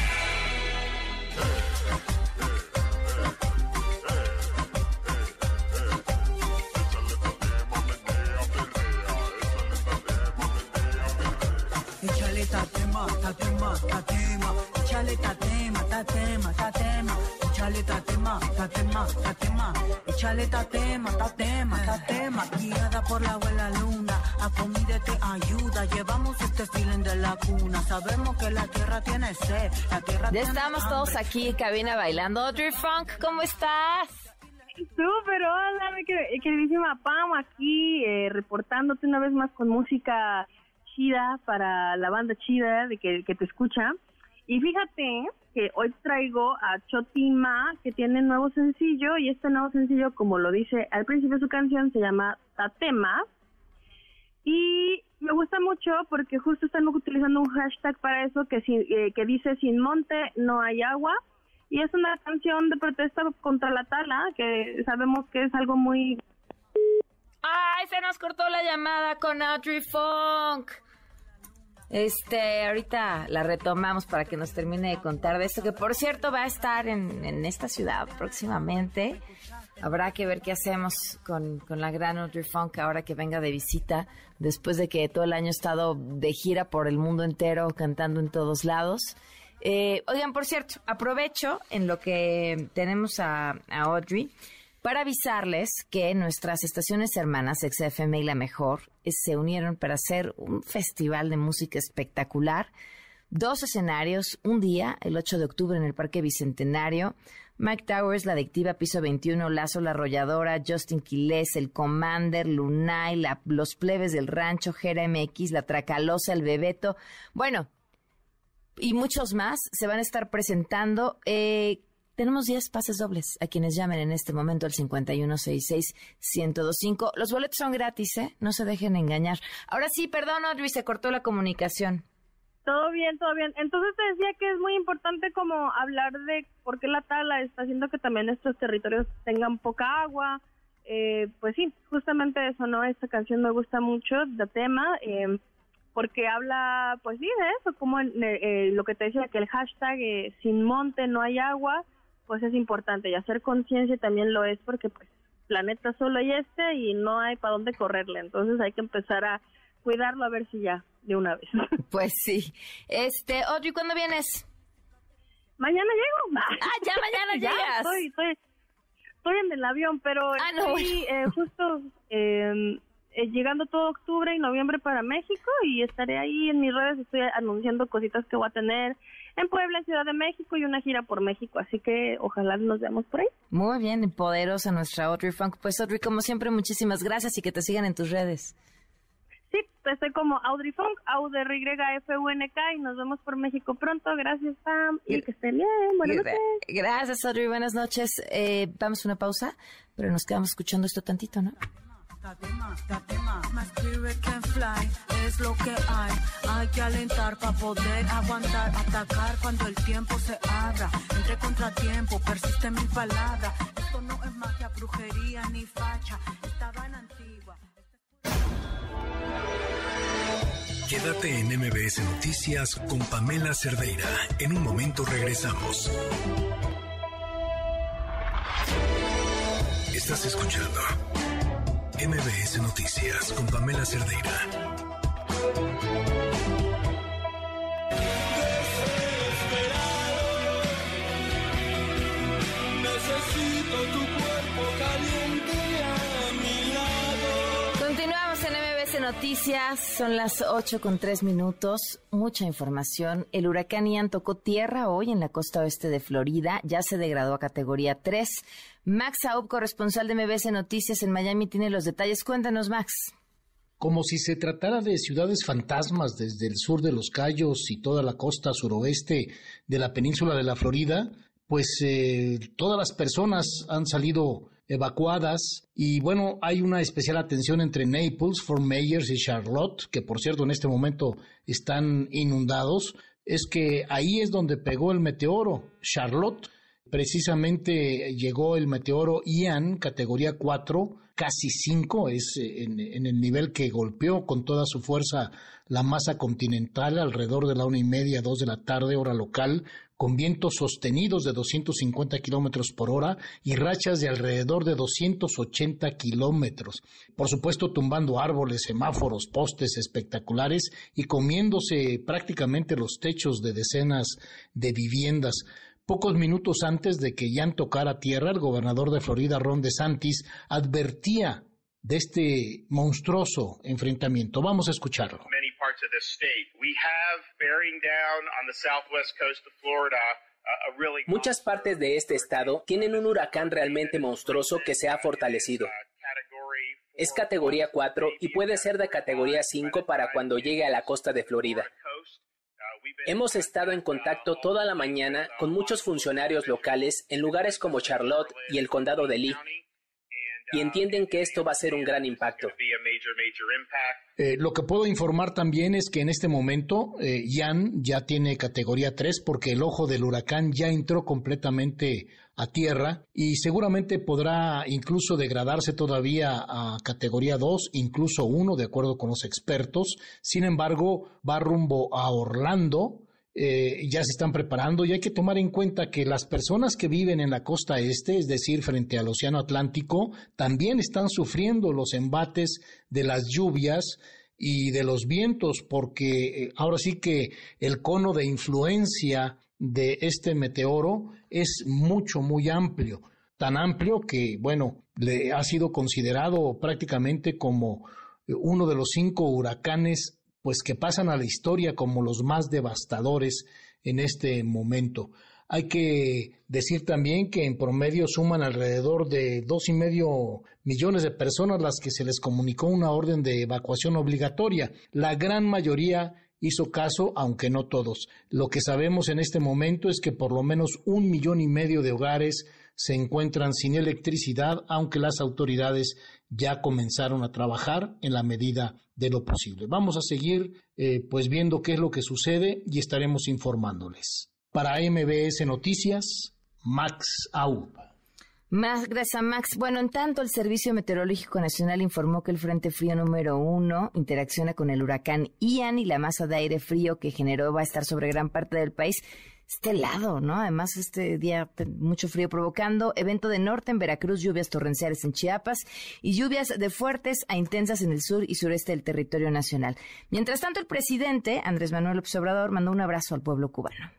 Échale tatema, tatema, tatema. Échale tatema, tatema, tatema. Guiada por la abuela luna, a comida te ayuda. Llevamos este feeling de la cuna. Sabemos que la tierra tiene sed, la tierra Ya estamos todos aquí, cabina bailando. Audrey Funk, ¿cómo estás? Súper, hola, mi queridísima Pam, aquí eh, reportándote una vez más con música chida para la banda chida de que, que te escucha. Y fíjate que hoy traigo a Chotima, que tiene nuevo sencillo, y este nuevo sencillo, como lo dice al principio de su canción, se llama Tatema. Y me gusta mucho porque justo están utilizando un hashtag para eso que, eh, que dice sin monte no hay agua. Y es una canción de protesta contra la tala, que sabemos que es algo muy... ¡Ay, se nos cortó la llamada con Audrey Funk! Este, ahorita la retomamos para que nos termine de contar de esto, que por cierto va a estar en, en esta ciudad próximamente. Habrá que ver qué hacemos con, con la gran Audrey Funk ahora que venga de visita, después de que todo el año ha estado de gira por el mundo entero, cantando en todos lados. Eh, oigan, por cierto, aprovecho en lo que tenemos a Audrey para avisarles que nuestras estaciones hermanas, XFM y La Mejor, eh, se unieron para hacer un festival de música espectacular. Dos escenarios, un día, el 8 de octubre en el Parque Bicentenario. Mike Towers, La Adictiva, Piso 21, Lazo, La Arrolladora, Justin Quiles, El Commander, Lunay, Los Plebes del Rancho, Jera MX, La Tracalosa, El Bebeto. Bueno, y muchos más se van a estar presentando. Eh, tenemos 10 pases dobles a quienes llamen en este momento al 5166-1025. Los boletos son gratis, ¿eh? No se dejen engañar. Ahora sí, perdón, Audrey, se cortó la comunicación. Todo bien, todo bien. Entonces te decía que es muy importante como hablar de por qué la tala está haciendo que también estos territorios tengan poca agua. Eh, pues sí, justamente eso, ¿no? Esta canción me gusta mucho, de tema, eh, porque habla, pues sí, de eso, como eh, eh, lo que te decía, que el hashtag eh, sin monte no hay agua, pues es importante y hacer conciencia también lo es porque pues planeta solo hay este y no hay para dónde correrle, entonces hay que empezar a cuidarlo a ver si ya de una vez. Pues sí. Este, Audrey, ¿cuándo vienes? Mañana llego. Ah, ya mañana Ya, llegas. Estoy, estoy, estoy en el avión, pero Ah, no, estoy eh, justo eh, eh, llegando todo octubre y noviembre para México y estaré ahí en mis redes, estoy anunciando cositas que voy a tener en Puebla, en Ciudad de México y una gira por México, así que ojalá nos veamos por ahí. Muy bien, poderosa nuestra Audrey Funk. Pues Audrey, como siempre, muchísimas gracias y que te sigan en tus redes. Sí, estoy como Audrey Funk, A-U-D-R-Y-F-U-N-K y nos vemos por México pronto. Gracias, Pam, y que estén bien. Buenas noches. Gracias, Audrey. Buenas noches. Eh, vamos a una pausa, pero nos quedamos escuchando esto tantito, ¿no? Tatema, my spirit can fly, es lo que hay. Hay que alentar para poder aguantar, atacar cuando el tiempo se abra. Entre contratiempo, persiste mi palabra. Esto no es magia, brujería ni facha. Estaba en antigua. Quédate en MBS Noticias con Pamela Cerdeira. En un momento regresamos. Estás escuchando MBS Noticias con Pamela Cerdeira. Necesito tu cuerpo caliente a mi lado. Continuamos en MBS Noticias, son las 8 con 3 minutos, mucha información. El huracán Ian tocó tierra hoy en la costa oeste de Florida, ya se degradó a categoría 3. Max Saub, corresponsal de MBS Noticias en Miami, tiene los detalles. Cuéntanos, Max. Como si se tratara de ciudades fantasmas desde el sur de los Cayos y toda la costa suroeste de la península de la Florida, pues eh, todas las personas han salido evacuadas y bueno, hay una especial atención entre Naples, Fort Myers y Charlotte, que por cierto en este momento están inundados, es que ahí es donde pegó el meteoro, Charlotte. Precisamente llegó el meteoro Ian, categoría 4, casi 5, es eh, en, en el nivel que golpeó con toda su fuerza la masa continental alrededor de la una y media, dos de la tarde, hora local, con vientos sostenidos de 250 kilómetros por hora y rachas de alrededor de 280 kilómetros. Por supuesto, tumbando árboles, semáforos, postes espectaculares y comiéndose prácticamente los techos de decenas de viviendas. Pocos minutos antes de que Ian tocara tierra, el gobernador de Florida, Ron DeSantis, advertía de este monstruoso enfrentamiento. Vamos a escucharlo. many parts of this state. We have bearing down on the southwest coast of Florida a really Muchas partes de este estado tienen un huracán realmente monstruoso que se ha fortalecido. Es categoría 4 y puede ser de categoría 5 para cuando llegue a la costa de Florida. Hemos estado en contacto toda la mañana con muchos funcionarios locales en lugares como Charlotte y el condado de Lee y entienden que esto va a ser un gran impacto. Eh, lo que puedo informar también es que en este momento eh, Ian ya tiene categoría 3 porque el ojo del huracán ya entró completamente a tierra y seguramente podrá incluso degradarse todavía a categoría 2, incluso 1, de acuerdo con los expertos. Sin embargo, va rumbo a Orlando. eh, ya se están preparando y hay que tomar en cuenta que las personas que viven en la costa este, es decir, frente al Océano Atlántico, también están sufriendo los embates de las lluvias y de los vientos, porque eh, ahora sí que el cono de influencia de este meteoro es mucho, muy amplio. Tan amplio que, bueno, le ha sido considerado prácticamente como uno de los cinco huracanes, pues que pasan a la historia como los más devastadores en este momento. Hay que decir también que en promedio suman alrededor de dos y medio millones de personas las que se les comunicó una orden de evacuación obligatoria. La gran mayoría hizo caso, aunque no todos. Lo que sabemos en este momento es que por lo menos un millón y medio de hogares se encuentran sin electricidad, aunque las autoridades ya comenzaron a trabajar en la medida de lo posible. Vamos a seguir eh, pues viendo qué es lo que sucede y estaremos informándoles. Para MBS Noticias, Max Aub. Más gracias, Max. Bueno, en tanto, el Servicio Meteorológico Nacional informó que el Frente Frío número uno interacciona con el huracán Ian y la masa de aire frío que generó va a estar sobre gran parte del país. Este lado, ¿no? Además, este día mucho frío provocando evento de norte en Veracruz, lluvias torrenciales en Chiapas y lluvias de fuertes a intensas en el sur y sureste del territorio nacional. Mientras tanto, el presidente Andrés Manuel Observador mandó un abrazo al pueblo cubano.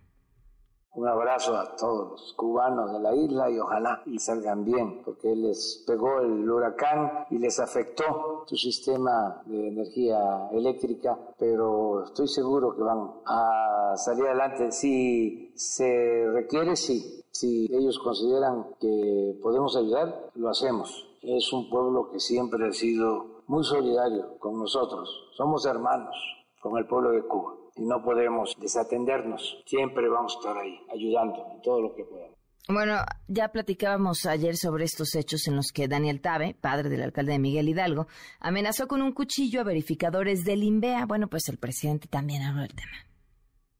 Un abrazo a todos los cubanos de la isla y ojalá y salgan bien, porque les pegó el huracán y les afectó su sistema de energía eléctrica, pero estoy seguro que van a salir adelante. Si se requiere, sí. Si ellos consideran que podemos ayudar, lo hacemos. Es un pueblo que siempre ha sido muy solidario con nosotros. Somos hermanos con el pueblo de Cuba y no podemos desatendernos. Siempre vamos a estar ahí, ayudando en todo lo que podamos. Bueno, ya platicábamos ayer sobre estos hechos en los que Daniel Tabe, padre del alcalde de Miguel Hidalgo, amenazó con un cuchillo a verificadores del INVEA. Bueno, pues el presidente también habló del tema.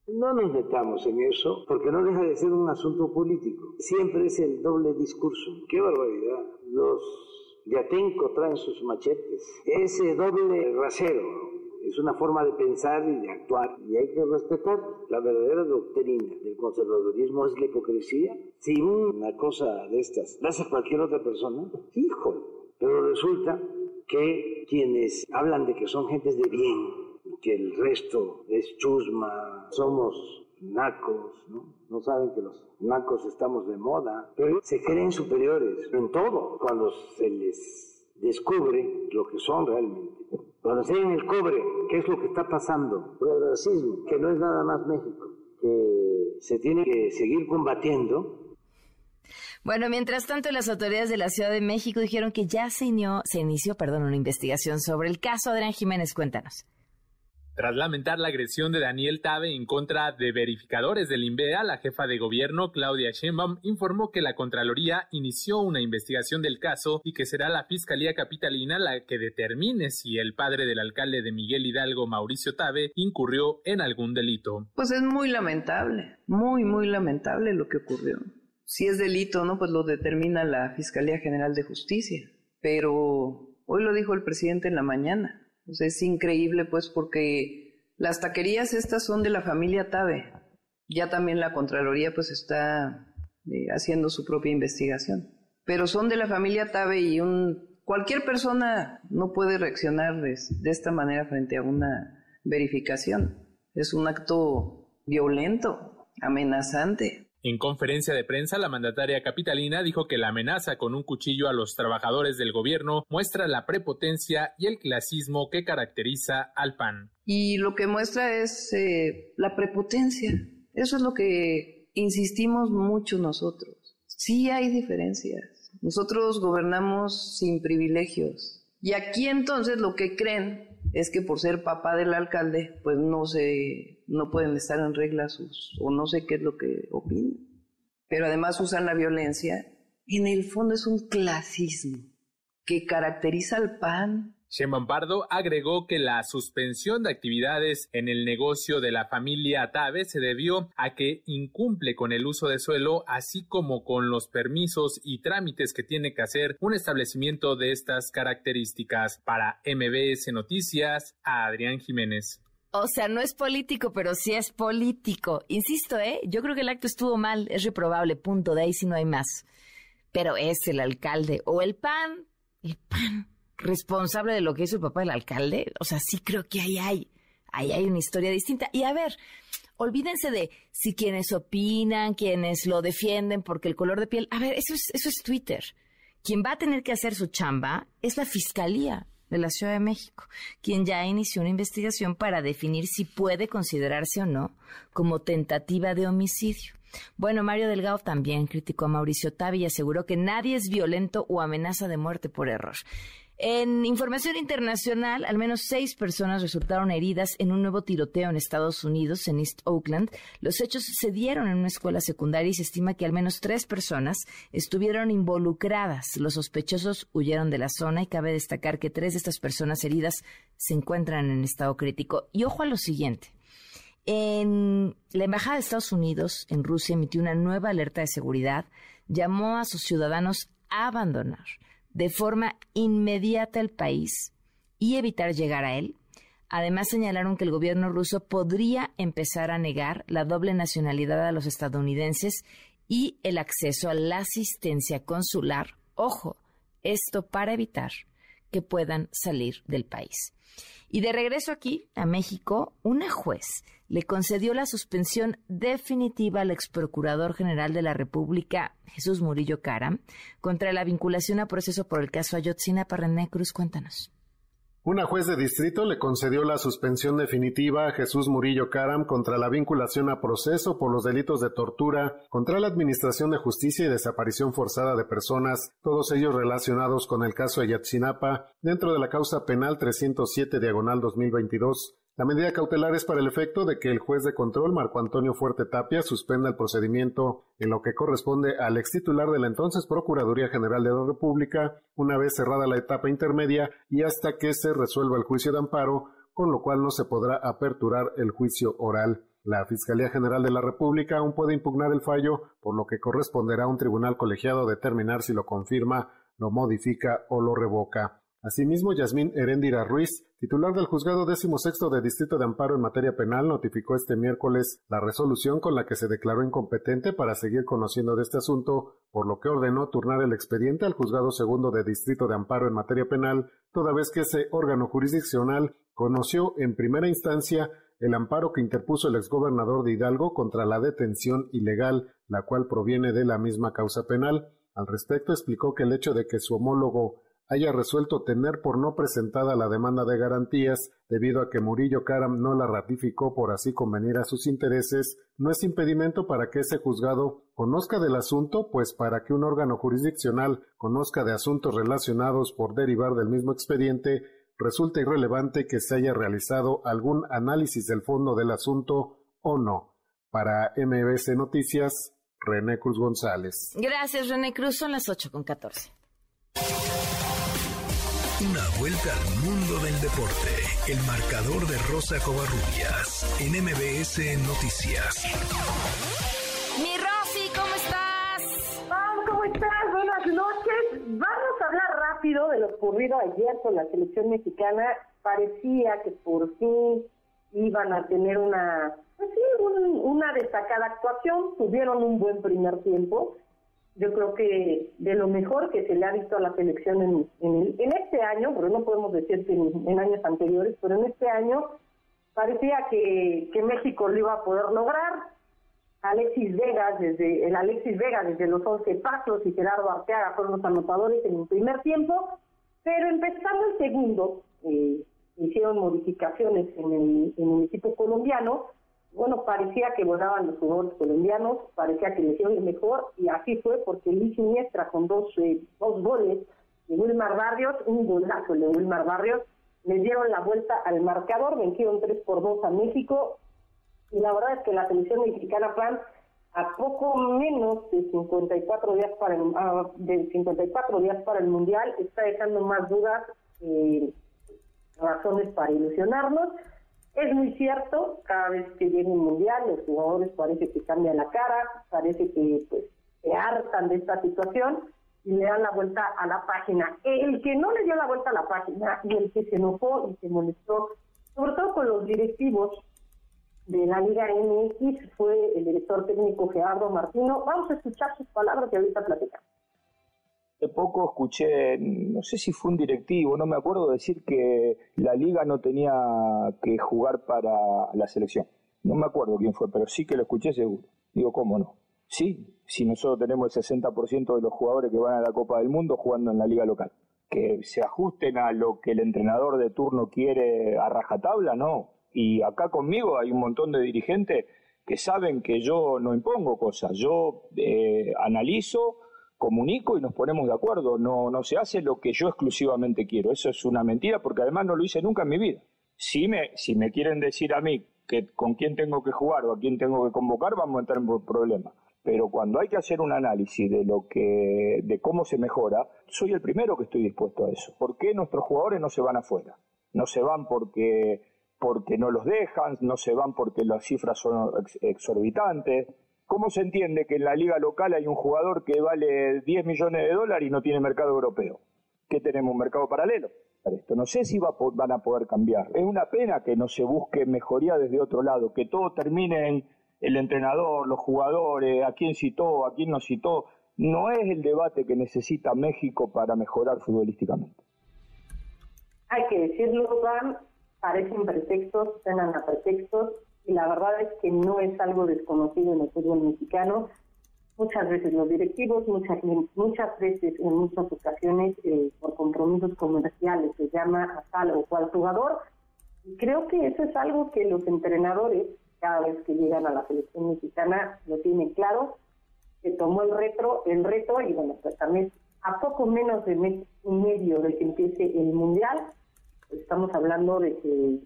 No nos metamos en eso porque no deja de ser un asunto político. Siempre es el doble discurso. ¡Qué barbaridad! Los de Atenco traen sus machetes. Ese doble rasero es una forma de pensar y de actuar y hay que respetar la verdadera doctrina del conservadurismo es la hipocresía. Si una cosa de estas la hace cualquier otra persona, hijo, pero resulta que quienes hablan de que son gentes de bien, que el resto es chusma, somos nacos, ¿no? No saben que los nacos estamos de moda, pero se creen superiores en todo cuando se les descubre lo que son realmente. Cuando se en el cobre, ¿qué es lo que está pasando? El racismo, que no es nada más México, que se tiene que seguir combatiendo. Bueno, mientras tanto, las autoridades de la Ciudad de México dijeron que ya se, inició, se inició perdón, una investigación sobre el caso. Adrián Jiménez, cuéntanos. Tras lamentar la agresión de Daniel Tabe en contra de verificadores del INVEA, la jefa de gobierno, Claudia Sheinbaum, informó que la Contraloría inició una investigación del caso y que será la Fiscalía Capitalina la que determine si el padre del alcalde de Miguel Hidalgo, Mauricio Tabe, incurrió en algún delito. Pues es muy lamentable, muy, muy lamentable lo que ocurrió. Si es delito, ¿no? Pues lo determina la Fiscalía General de Justicia. Pero hoy lo dijo el presidente en la mañana es increíble pues porque las taquerías estas son de la familia Tabe. Ya también la Contraloría pues está eh, haciendo su propia investigación. Pero son de la familia Tabe y un, cualquier persona no puede reaccionar de esta manera frente a una verificación. Es un acto violento, amenazante. En conferencia de prensa, la mandataria capitalina dijo que la amenaza con un cuchillo a los trabajadores del gobierno muestra la prepotencia y el clasismo que caracteriza al PAN. Y lo que muestra es eh, la prepotencia. Eso es lo que insistimos mucho nosotros. Sí hay diferencias. Nosotros gobernamos sin privilegios. Y aquí entonces lo que creen es que por ser papá del alcalde, pues no se, no pueden estar en regla sus, o no sé qué es lo que opinan. Pero además usan la violencia. En el fondo es un clasismo que caracteriza al PAN. Pardo agregó que la suspensión de actividades en el negocio de la familia Tabe se debió a que incumple con el uso de suelo, así como con los permisos y trámites que tiene que hacer un establecimiento de estas características. Para MBS Noticias, a Adrián Jiménez. O sea, no es político, pero sí es político. Insisto, ¿eh? Yo creo que el acto estuvo mal, es reprobable, punto, de ahí si no hay más. Pero es el alcalde o el PAN, el PAN responsable de lo que hizo el papá del alcalde. O sea, sí creo que ahí hay, ahí hay una historia distinta. Y a ver, olvídense de si quienes opinan, quienes lo defienden porque el color de piel, a ver, eso es, eso es Twitter. Quien va a tener que hacer su chamba es la Fiscalía de la Ciudad de México, quien ya inició una investigación para definir si puede considerarse o no como tentativa de homicidio. Bueno, Mario Delgado también criticó a Mauricio Tavi y aseguró que nadie es violento o amenaza de muerte por error. En información internacional, al menos seis personas resultaron heridas en un nuevo tiroteo en Estados Unidos, en East Oakland. Los hechos se dieron en una escuela secundaria y se estima que al menos tres personas estuvieron involucradas. Los sospechosos huyeron de la zona y cabe destacar que tres de estas personas heridas se encuentran en estado crítico. Y ojo a lo siguiente. En la Embajada de Estados Unidos en Rusia emitió una nueva alerta de seguridad, llamó a sus ciudadanos a abandonar de forma inmediata el país y evitar llegar a él. Además señalaron que el gobierno ruso podría empezar a negar la doble nacionalidad a los estadounidenses y el acceso a la asistencia consular. Ojo, esto para evitar que puedan salir del país. Y de regreso aquí, a México, una juez le concedió la suspensión definitiva al ex procurador general de la República, Jesús Murillo Caram, contra la vinculación a proceso por el caso Ayotzinapa. René Cruz, cuéntanos. Una juez de distrito le concedió la suspensión definitiva a Jesús Murillo Caram contra la vinculación a proceso por los delitos de tortura contra la Administración de Justicia y desaparición forzada de personas, todos ellos relacionados con el caso Ayotzinapa, dentro de la causa penal 307 diagonal 2022. La medida cautelar es para el efecto de que el juez de control, Marco Antonio Fuerte Tapia, suspenda el procedimiento en lo que corresponde al ex titular de la entonces Procuraduría General de la República, una vez cerrada la etapa intermedia y hasta que se resuelva el juicio de amparo, con lo cual no se podrá aperturar el juicio oral. La Fiscalía General de la República aún puede impugnar el fallo, por lo que corresponderá a un tribunal colegiado determinar si lo confirma, lo modifica o lo revoca. Asimismo, Yasmín Heréndira Ruiz, titular del Juzgado XVI de Distrito de Amparo en materia penal, notificó este miércoles la resolución con la que se declaró incompetente para seguir conociendo de este asunto, por lo que ordenó turnar el expediente al Juzgado II de Distrito de Amparo en materia penal, toda vez que ese órgano jurisdiccional conoció en primera instancia el amparo que interpuso el exgobernador de Hidalgo contra la detención ilegal, la cual proviene de la misma causa penal. Al respecto explicó que el hecho de que su homólogo haya resuelto tener por no presentada la demanda de garantías debido a que Murillo Karam no la ratificó por así convenir a sus intereses, no es impedimento para que ese juzgado conozca del asunto, pues para que un órgano jurisdiccional conozca de asuntos relacionados por derivar del mismo expediente, resulta irrelevante que se haya realizado algún análisis del fondo del asunto o no. Para MBC Noticias, René Cruz González. Gracias, René Cruz. Son las 8 con 14. Una vuelta al mundo del deporte. El marcador de Rosa Covarrubias en MBS Noticias. Mi Rosy, ¿cómo estás? ¿cómo estás? Buenas noches. Vamos a hablar rápido de lo ocurrido ayer con la selección mexicana. Parecía que por fin iban a tener una, pues sí, una destacada actuación. Tuvieron un buen primer tiempo yo creo que de lo mejor que se le ha visto a la selección en, en, este año, pero no podemos decir que en, años anteriores, pero en este año parecía que, que México lo iba a poder lograr. Alexis Vega, desde el Alexis Vega desde los 11 pasos y Gerardo Arteaga fueron los anotadores en el primer tiempo, pero empezando el segundo, eh, hicieron modificaciones en el, en el equipo colombiano bueno, parecía que volaban los jugadores colombianos, parecía que les iba mejor, y así fue porque Luis Siniestra con dos, eh, dos goles de Wilmar Barrios, un golazo de Wilmar Barrios, le dieron la vuelta al marcador, vencieron 3 por 2 a México, y la verdad es que la selección mexicana, Fran, a poco menos de 54 días para el, ah, de 54 días para el Mundial, está dejando más dudas, eh, razones para ilusionarnos, es muy cierto, cada vez que llega un mundial, los jugadores parece que cambian la cara, parece que pues se hartan de esta situación y le dan la vuelta a la página. El que no le dio la vuelta a la página y el que se enojó y se molestó, sobre todo con los directivos de la Liga MX, fue el director técnico Gerardo Martino. Vamos a escuchar sus palabras y ahorita platicamos. Hace poco escuché, no sé si fue un directivo, no me acuerdo, decir que la liga no tenía que jugar para la selección. No me acuerdo quién fue, pero sí que lo escuché seguro. Digo, ¿cómo no? Sí, si nosotros tenemos el 60% de los jugadores que van a la Copa del Mundo jugando en la liga local. Que se ajusten a lo que el entrenador de turno quiere a rajatabla, no. Y acá conmigo hay un montón de dirigentes que saben que yo no impongo cosas, yo eh, analizo, comunico y nos ponemos de acuerdo. No, no se hace lo que yo exclusivamente quiero. Eso es una mentira porque además no lo hice nunca en mi vida. Si me, si me quieren decir a mí que con quién tengo que jugar o a quién tengo que convocar, vamos a entrar en problemas. Pero cuando hay que hacer un análisis de lo que, de cómo se mejora, soy el primero que estoy dispuesto a eso. ¿Por qué nuestros jugadores no se van afuera? No se van porque porque no los dejan, no se van porque las cifras son exorbitantes. ¿Cómo se entiende que en la liga local hay un jugador que vale 10 millones de dólares y no tiene mercado europeo? ¿Qué tenemos? ¿Un mercado paralelo? Esto. No sé si va, van a poder cambiar. Es una pena que no se busque mejoría desde otro lado, que todo termine en el entrenador, los jugadores, a quién citó, a quién no citó. No es el debate que necesita México para mejorar futbolísticamente. Hay que decirlo, Juan, parecen pretextos, suenan a pretextos, y la verdad es que no es algo desconocido en el fútbol mexicano. Muchas veces los directivos, muchas, muchas veces, en muchas ocasiones, eh, por compromisos comerciales, se llama a tal o cual jugador. Y creo que eso es algo que los entrenadores, cada vez que llegan a la selección mexicana, lo tienen claro, se tomó el retro, el reto, y bueno, pues también a poco menos de mes y medio de que empiece el Mundial, estamos hablando de que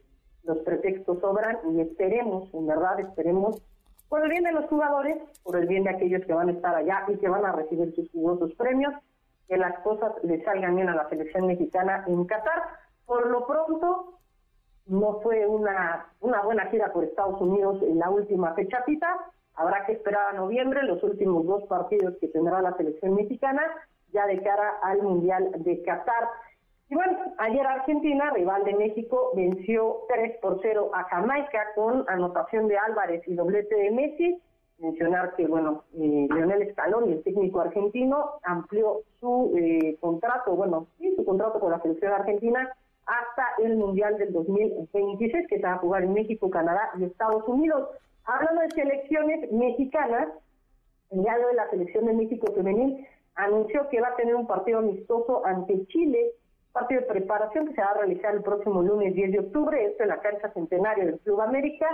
los pretextos sobran y esperemos, en verdad esperemos, por el bien de los jugadores, por el bien de aquellos que van a estar allá y que van a recibir sus jugosos premios, que las cosas le salgan bien a la selección mexicana en Qatar. Por lo pronto, no fue una, una buena gira por Estados Unidos en la última fecha pita. Habrá que esperar a noviembre los últimos dos partidos que tendrá la selección mexicana ya de cara al Mundial de Qatar. Y bueno, ayer Argentina, rival de México, venció 3 por 0 a Jamaica con anotación de Álvarez y doblete de Messi. Mencionar que, bueno, eh, Leonel Scaloni, el técnico argentino, amplió su eh, contrato, bueno, sí, su contrato con la selección argentina hasta el Mundial del 2026, que se va a jugar en México, Canadá y Estados Unidos. Hablando de selecciones mexicanas, el diario de la selección de México femenil anunció que va a tener un partido amistoso ante Chile partido de preparación que se va a realizar el próximo lunes 10 de octubre, esto en la cancha centenario del Club América.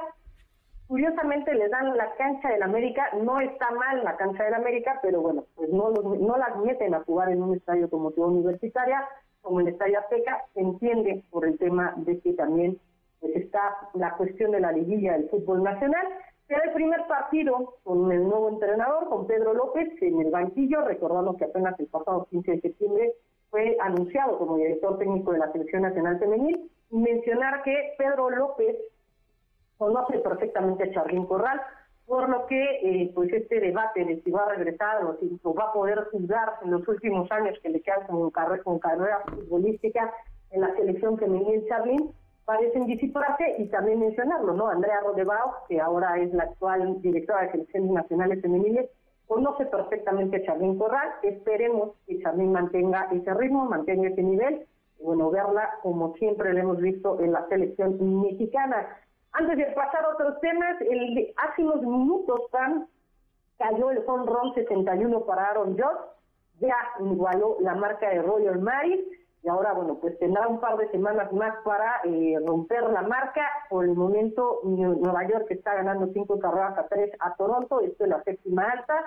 Curiosamente le dan la cancha del América, no está mal la cancha del América, pero bueno, pues no, no las meten a jugar en un estadio como Ciudad Universitaria, como el Estadio Azteca, se entiende por el tema de que también pues, está la cuestión de la liguilla del fútbol nacional. Será el primer partido con el nuevo entrenador, con Pedro López, en el banquillo, recordando que apenas el pasado 15 de septiembre fue anunciado como director técnico de la Selección Nacional Femenil, mencionar que Pedro López conoce perfectamente a Charlín Corral, por lo que eh, pues este debate de si va a regresar o si va a poder jugar en los últimos años que le quedan como carrera, con carrera futbolística en la selección femenil Charlín, parecen disiparse y también mencionarlo, ¿no? Andrea Rodebao, que ahora es la actual directora de selecciones nacionales femeniles, conoce perfectamente a Charlín Corral, esperemos que Charlín mantenga ese ritmo, mantenga ese nivel, y bueno, verla como siempre lo hemos visto en la selección mexicana. Antes de pasar a otros temas, el, hace unos minutos cayó el home run 61 para Aaron Josh, ya igualó la marca de Royal Maris, y ahora, bueno, pues tendrá un par de semanas más para eh, romper la marca. Por el momento, Nueva York está ganando cinco carreras a tres a Toronto, esto es la séptima alta,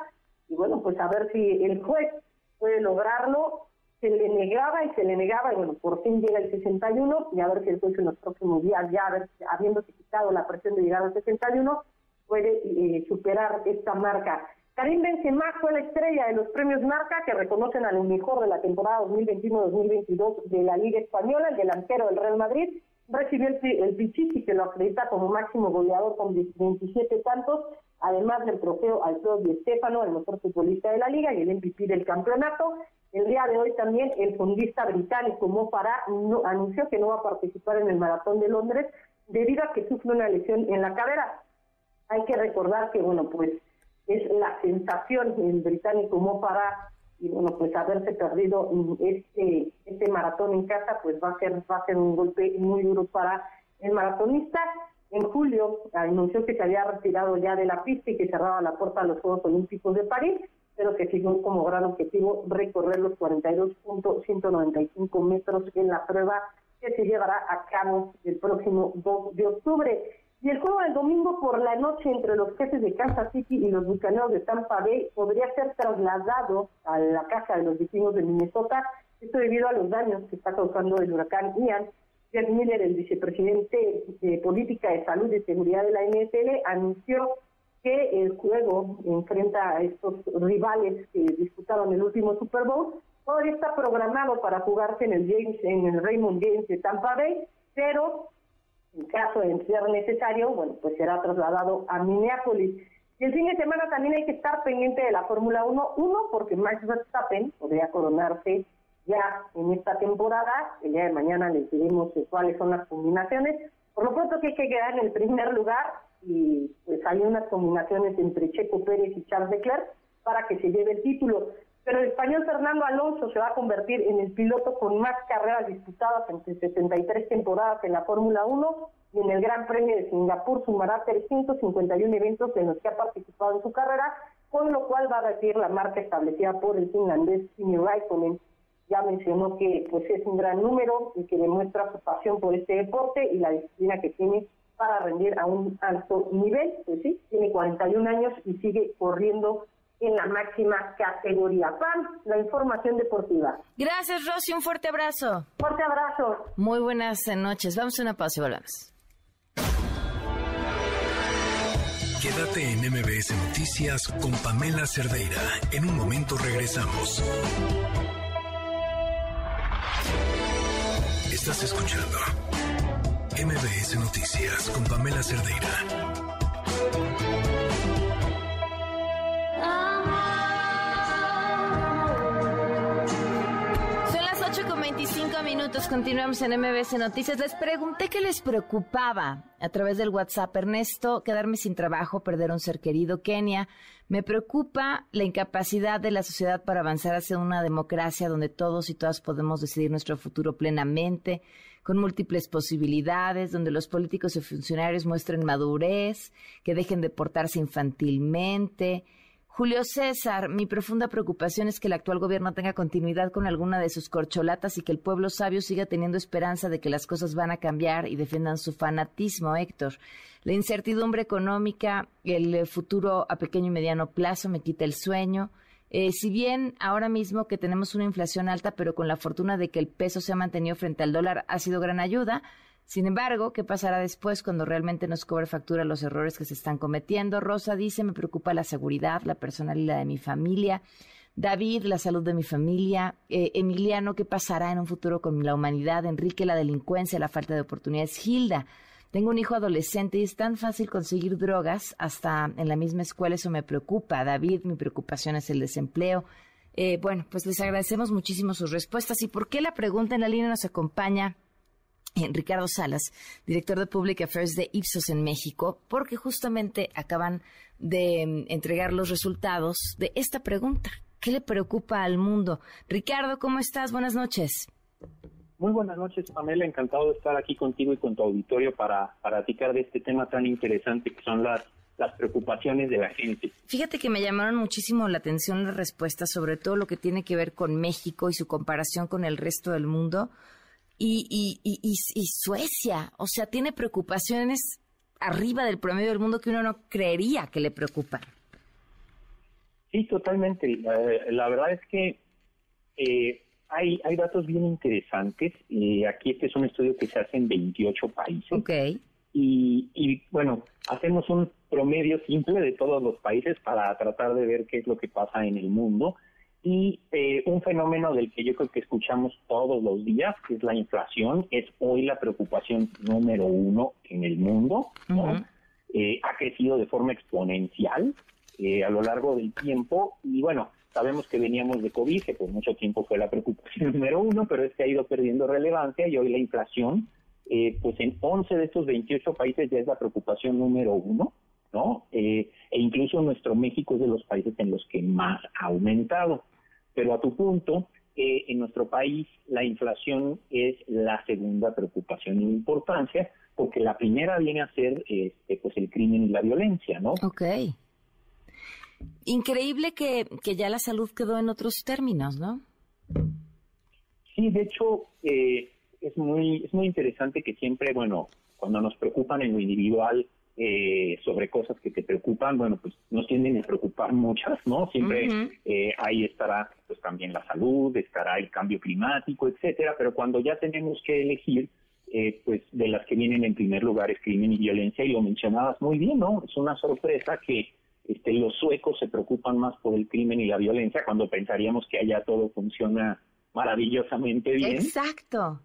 y bueno, pues a ver si el juez puede lograrlo. Se le negaba y se le negaba, y bueno, por fin llega el 61, y a ver si el juez en los próximos días, ya habiéndose quitado la presión de llegar al 61, puede eh, superar esta marca. Karim Benzema fue la estrella de los premios Marca que reconocen al mejor de la temporada 2021-2022 de la Liga Española, el delantero del Real Madrid. Recibió el, el Pichichi que lo acredita como máximo goleador con 27 tantos, además del trofeo Alfredo Di Stefano, el mejor futbolista de la liga y el MVP del campeonato. El día de hoy también el fondista británico Mo anunció que no va a participar en el Maratón de Londres debido a que sufre una lesión en la cadera. Hay que recordar que, bueno, pues es la sensación el británico Mo Farah y bueno pues haberse perdido este este maratón en casa pues va a ser va a ser un golpe muy duro para el maratonista en julio anunció que se había retirado ya de la pista y que cerraba la puerta a los Juegos Olímpicos de París, pero que fijó como gran objetivo recorrer los 42.195 metros en la prueba que se llevará a cabo el próximo 2 de octubre. Y el juego del domingo por la noche entre los jefes de Kansas City y los bucaneros de Tampa Bay podría ser trasladado a la casa de los vecinos de Minnesota, esto debido a los daños que está causando el huracán Ian. Jeff Miller, el vicepresidente de Política de Salud y Seguridad de la NFL, anunció que el juego enfrenta a estos rivales que disputaron el último Super Bowl. Todavía está programado para jugarse en el James, en el Raymond James de Tampa Bay, pero en caso de ser necesario, bueno, pues será trasladado a Minneapolis. Y el fin de semana también hay que estar pendiente de la Fórmula 1, uno, porque Max Verstappen podría coronarse ya en esta temporada. El día de mañana les diremos cuáles son las combinaciones. Por lo pronto que hay que quedar en el primer lugar y pues hay unas combinaciones entre Checo Pérez y Charles Leclerc para que se lleve el título. Pero el español Fernando Alonso se va a convertir en el piloto con más carreras disputadas entre 73 temporadas en la Fórmula 1 y en el Gran Premio de Singapur sumará 351 eventos en los que ha participado en su carrera, con lo cual va a batir la marca establecida por el finlandés Kimi Raikkonen. Ya mencionó que pues es un gran número y que demuestra su pasión por este deporte y la disciplina que tiene para rendir a un alto nivel. Pues sí, tiene 41 años y sigue corriendo en la máxima categoría. PAN, la información deportiva. Gracias, Rosy. Un fuerte abrazo. Fuerte abrazo. Muy buenas noches. Vamos a una pausa y volvemos. Quédate en MBS Noticias con Pamela Cerdeira. En un momento regresamos. Estás escuchando MBS Noticias con Pamela Cerdeira. Continuamos en MBS Noticias. Les pregunté qué les preocupaba a través del WhatsApp. Ernesto, quedarme sin trabajo, perder un ser querido. Kenia, me preocupa la incapacidad de la sociedad para avanzar hacia una democracia donde todos y todas podemos decidir nuestro futuro plenamente, con múltiples posibilidades, donde los políticos y funcionarios muestren madurez, que dejen de portarse infantilmente. Julio César, mi profunda preocupación es que el actual gobierno tenga continuidad con alguna de sus corcholatas y que el pueblo sabio siga teniendo esperanza de que las cosas van a cambiar y defiendan su fanatismo, Héctor. La incertidumbre económica, el futuro a pequeño y mediano plazo me quita el sueño. Eh, si bien ahora mismo que tenemos una inflación alta, pero con la fortuna de que el peso se ha mantenido frente al dólar, ha sido gran ayuda. Sin embargo, ¿qué pasará después cuando realmente nos cobre factura los errores que se están cometiendo? Rosa dice, me preocupa la seguridad, la personalidad de mi familia. David, la salud de mi familia. Eh, Emiliano, ¿qué pasará en un futuro con la humanidad? Enrique, la delincuencia, la falta de oportunidades. Gilda, tengo un hijo adolescente y es tan fácil conseguir drogas hasta en la misma escuela, eso me preocupa. David, mi preocupación es el desempleo. Eh, bueno, pues les agradecemos muchísimo sus respuestas. ¿Y por qué la pregunta en la línea nos acompaña? Ricardo Salas, director de Public Affairs de Ipsos en México, porque justamente acaban de mm, entregar los resultados de esta pregunta. ¿Qué le preocupa al mundo? Ricardo, ¿cómo estás? Buenas noches. Muy buenas noches, Pamela. Encantado de estar aquí contigo y con tu auditorio para, para platicar de este tema tan interesante que son las, las preocupaciones de la gente. Fíjate que me llamaron muchísimo la atención las respuestas, sobre todo lo que tiene que ver con México y su comparación con el resto del mundo. Y, y, y, y, y Suecia, o sea, tiene preocupaciones arriba del promedio del mundo que uno no creería que le preocupan. Sí, totalmente. La verdad es que eh, hay, hay datos bien interesantes. Eh, aquí este es un estudio que se hace en 28 países. Okay. Y, y bueno, hacemos un promedio simple de todos los países para tratar de ver qué es lo que pasa en el mundo. Y eh, un fenómeno del que yo creo que escuchamos todos los días, que es la inflación, es hoy la preocupación número uno en el mundo. ¿no? Eh, ha crecido de forma exponencial eh, a lo largo del tiempo y bueno, sabemos que veníamos de COVID, que por mucho tiempo fue la preocupación número uno, pero es que ha ido perdiendo relevancia y hoy la inflación, eh, pues en 11 de estos 28 países ya es la preocupación número uno, ¿no? Eh, e incluso nuestro México es de los países en los que más ha aumentado. Pero a tu punto, eh, en nuestro país la inflación es la segunda preocupación en importancia, porque la primera viene a ser este, pues el crimen y la violencia, ¿no? Ok. Increíble que, que ya la salud quedó en otros términos, ¿no? Sí, de hecho, eh, es muy es muy interesante que siempre, bueno, cuando nos preocupan en lo individual eh, sobre cosas que te preocupan, bueno, pues nos tienden a preocupar muchas, ¿no? Siempre eh, ahí estará pues también la salud, estará el cambio climático, etcétera, pero cuando ya tenemos que elegir, eh, pues de las que vienen en primer lugar es crimen y violencia, y lo mencionabas muy bien, ¿no? Es una sorpresa que este, los suecos se preocupan más por el crimen y la violencia cuando pensaríamos que allá todo funciona maravillosamente bien. Exacto.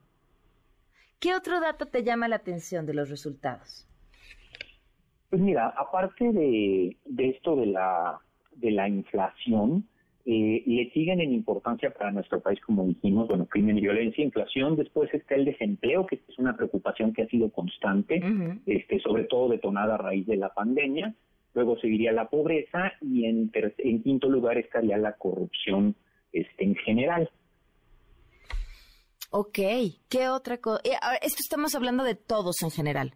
¿Qué otro dato te llama la atención de los resultados? Pues mira, aparte de, de esto de la, de la inflación, eh, le siguen en importancia para nuestro país, como dijimos, bueno, crimen y violencia, inflación, después está el desempleo, que es una preocupación que ha sido constante, este, sobre todo detonada a raíz de la pandemia, luego seguiría la pobreza y en, en quinto lugar estaría la corrupción este, en general. Ok, ¿qué otra cosa? Eh, esto estamos hablando de todos en general,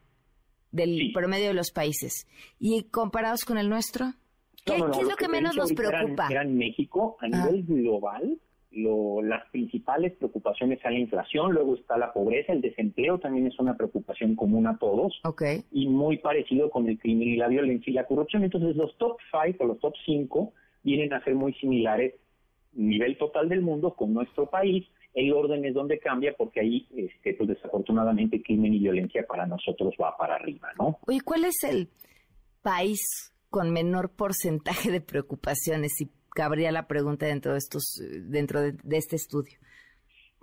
del promedio de los países. ¿Y comparados con el nuestro? ¿Qué, es lo que, menos nos preocupa? Era, en México, a nivel global, lo, las principales preocupaciones son la inflación, luego está la pobreza, el desempleo también es una preocupación común a todos. Okay. Y muy parecido con el crimen y la violencia y la corrupción. Entonces, los top five o los top cinco vienen a ser muy similares a nivel total del mundo con nuestro país el orden es donde cambia porque ahí, este, pues desafortunadamente, crimen y violencia para nosotros va para arriba, ¿no? Oye, ¿cuál es el país con menor porcentaje de preocupaciones? Si cabría la pregunta dentro de estos, dentro de, este estudio.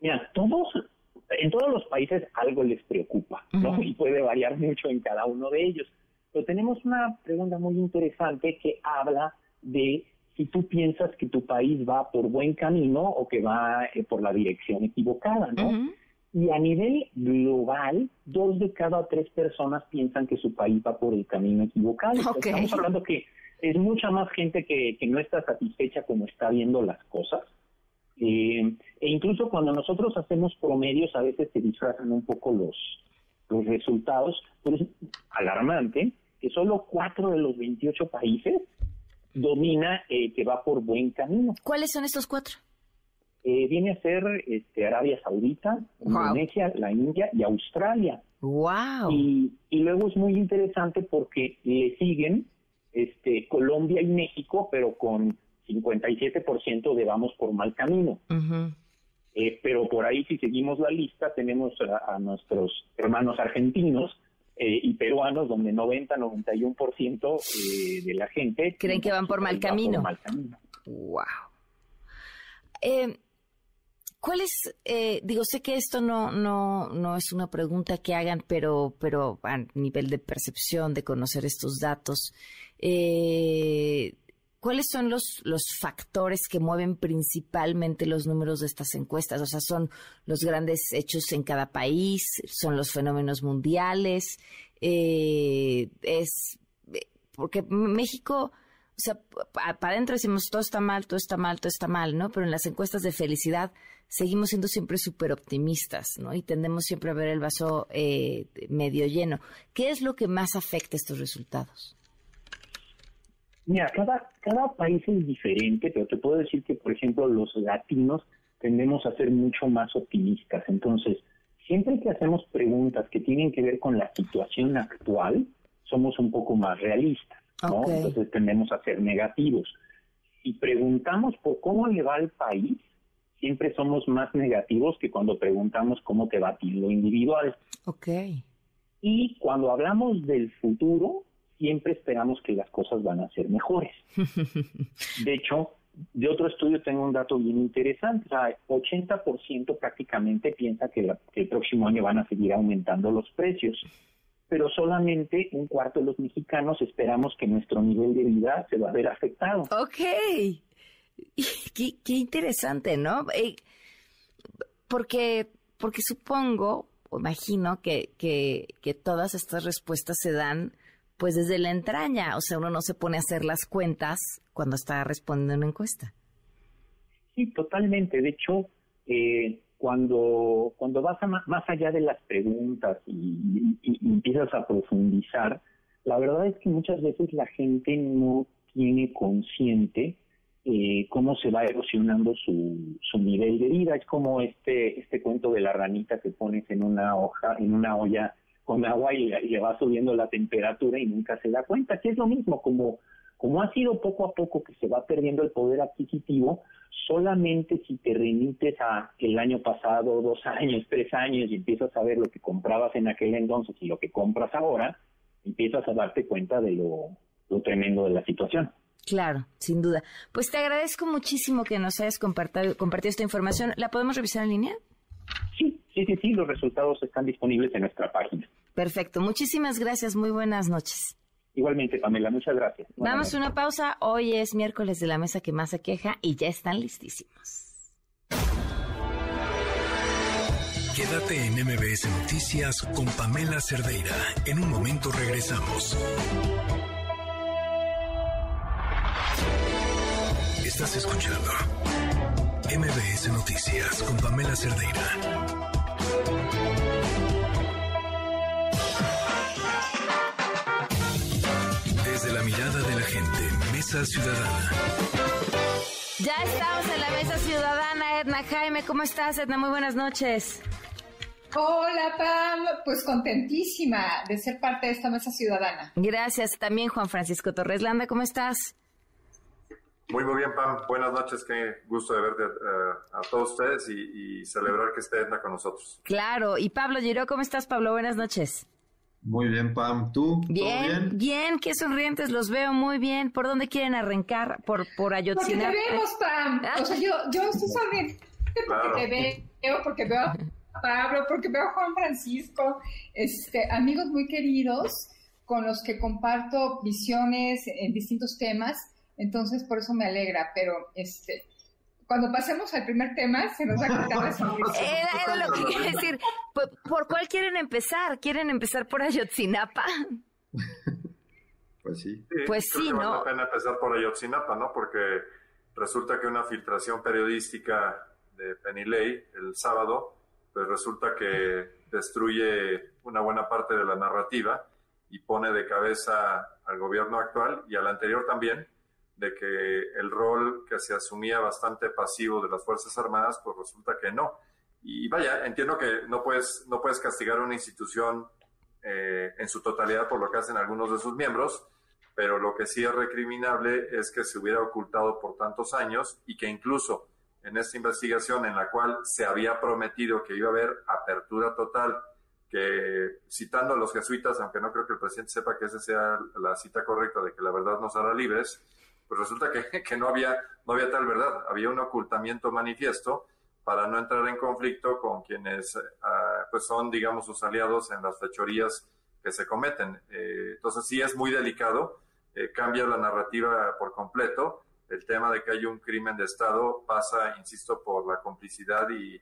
Mira, todos, en todos los países algo les preocupa, ¿no? Y puede variar mucho en cada uno de ellos. Pero tenemos una pregunta muy interesante que habla de si tú piensas que tu país va por buen camino o que va eh, por la dirección equivocada, ¿no? Y a nivel global, dos de cada tres personas piensan que su país va por el camino equivocado. Estamos hablando que es mucha más gente que, que no está satisfecha como está viendo las cosas. Eh, e incluso cuando nosotros hacemos promedios, a veces se disfrazan un poco los, los resultados, pero es alarmante que solo cuatro de los 28 países domina eh, que va por buen camino. ¿Cuáles son estos cuatro? Eh, viene a ser este, Arabia Saudita, Indonesia, la India y Australia. Wow. Y, luego es muy interesante porque le siguen este, Colombia y México, pero con 57% de vamos por mal camino. Eh, pero por ahí, si seguimos la lista, tenemos a nuestros hermanos argentinos, eh, y peruanos, donde 90-91% eh, de la gente creen que van por mal camino. Wow. Eh, ¿Cuál es, eh, digo, sé que esto no, no, no es una pregunta que hagan, pero, pero a nivel de percepción, de conocer estos datos, eh, ¿Cuáles son los, los factores que mueven principalmente los números de estas encuestas? O sea, ¿son los grandes hechos en cada país? ¿Son los fenómenos mundiales? Eh, es porque México, o sea, para adentro decimos todo está mal, todo está mal, todo está mal, ¿no? Pero en las encuestas de felicidad seguimos siendo siempre súper optimistas, ¿no? Y tendemos siempre a ver el vaso eh, medio lleno. ¿Qué es lo que más afecta estos resultados? Mira, cada, cada país es diferente, pero te puedo decir que, por ejemplo, los latinos tendemos a ser mucho más optimistas. Entonces, siempre que hacemos preguntas que tienen que ver con la situación actual, somos un poco más realistas, ¿no? Entonces tendemos a ser negativos. Si preguntamos por cómo le va al país, siempre somos más negativos que cuando preguntamos cómo te va a ti lo individual. Ok. Y cuando hablamos del futuro, siempre esperamos que las cosas van a ser mejores. De hecho, de otro estudio tengo un dato bien interesante, o sea, 80% prácticamente piensa que, el próximo año van a seguir aumentando los precios, pero solamente un cuarto de los mexicanos esperamos que nuestro nivel de vida se va a ver afectado. Ok, qué, interesante, ¿no? Eh, porque, porque supongo, o imagino que, que, que todas estas respuestas se dan pues desde la entraña, o sea, uno no se pone a hacer las cuentas cuando está respondiendo una encuesta. Sí, totalmente. De hecho, eh, cuando, cuando vas a más, allá de las preguntas y, y- y empiezas a profundizar, la verdad es que muchas veces la gente no tiene consciente eh, cómo se va erosionando su, su nivel de vida. Es como este, este cuento de la ranita que pones en una hoja, en una olla con agua y, le- y le va subiendo la temperatura y nunca se da cuenta, que es lo mismo, como, como ha sido poco a poco que se va perdiendo el poder adquisitivo, solamente si te remites a el año pasado, dos años, tres años y empiezas a ver lo que comprabas en aquel entonces y lo que compras ahora, empiezas a darte cuenta de lo, lo tremendo de la situación. Claro, sin duda. Pues te agradezco muchísimo que nos hayas compartido, compartido esta información. ¿La podemos revisar en línea? Sí, sí, sí, sí, los resultados están disponibles en nuestra página. Perfecto. Muchísimas gracias. Muy buenas noches. Igualmente, Pamela, muchas gracias. Buenas Damos noches. una pausa. Hoy es miércoles de la mesa que más se queja y ya están listísimos. Quédate en MBS Noticias con Pamela Cerdeira. En un momento regresamos. Estás escuchando MBS Noticias con Pamela Cerdeira. Mirada de la gente, Mesa Ciudadana. Ya estamos en la mesa ciudadana. Edna Jaime, ¿cómo estás, Edna? Muy buenas noches. Hola Pam, pues contentísima de ser parte de esta mesa ciudadana. Gracias. También Juan Francisco Torres Landa, ¿cómo estás? Muy, muy bien, Pam. Buenas noches. Qué gusto de verte eh, a todos ustedes y, y celebrar que esté Edna con nosotros. Claro. Y Pablo Giró, ¿cómo estás, Pablo? Buenas noches. Muy bien, Pam. ¿Tú? ¿Todo Bien, bien, qué sonrientes, los veo muy bien. ¿Por dónde quieren arrancar? ¿Por, por Porque te Ayotzinapa? vemos, Pam. O sea, yo, yo estoy sonriente porque Claro. te veo, porque veo a Pablo, porque veo a Juan Francisco, este, amigos muy queridos con los que comparto visiones en distintos temas. Entonces, por eso me alegra. Pero, este, cuando pasemos al primer tema, se nos va a quitar. Era, era lo que quería decir. ¿Por, por cuál quieren empezar? ¿Quieren empezar por Ayotzinapa? Pues sí. Pues creo sí, que vale ¿no? la pena empezar por Ayotzinapa, ¿no? Porque resulta que una filtración periodística de Penilei el sábado, pues resulta que destruye una buena parte de la narrativa y pone de cabeza al gobierno actual y al anterior también, de que el rol que se asumía bastante pasivo de las Fuerzas Armadas, pues resulta que no. Y vaya, entiendo que no puedes, no puedes castigar a una institución eh, en su totalidad por lo que hacen algunos de sus miembros, pero lo que sí es recriminable es que se hubiera ocultado por tantos años y que incluso en esta investigación en la cual se había prometido que iba a haber apertura total, que citando a los jesuitas, aunque no creo que el presidente sepa que esa sea la cita correcta de que la verdad nos hará libres, pues resulta que, que no, había, no había tal verdad, había un ocultamiento manifiesto para no entrar en conflicto con quienes ah, pues son, digamos, sus aliados en las fechorías que se cometen. Eh, entonces sí es muy delicado, eh, cambia la narrativa por completo. El tema de que hay un crimen de Estado pasa, insisto, por la complicidad y,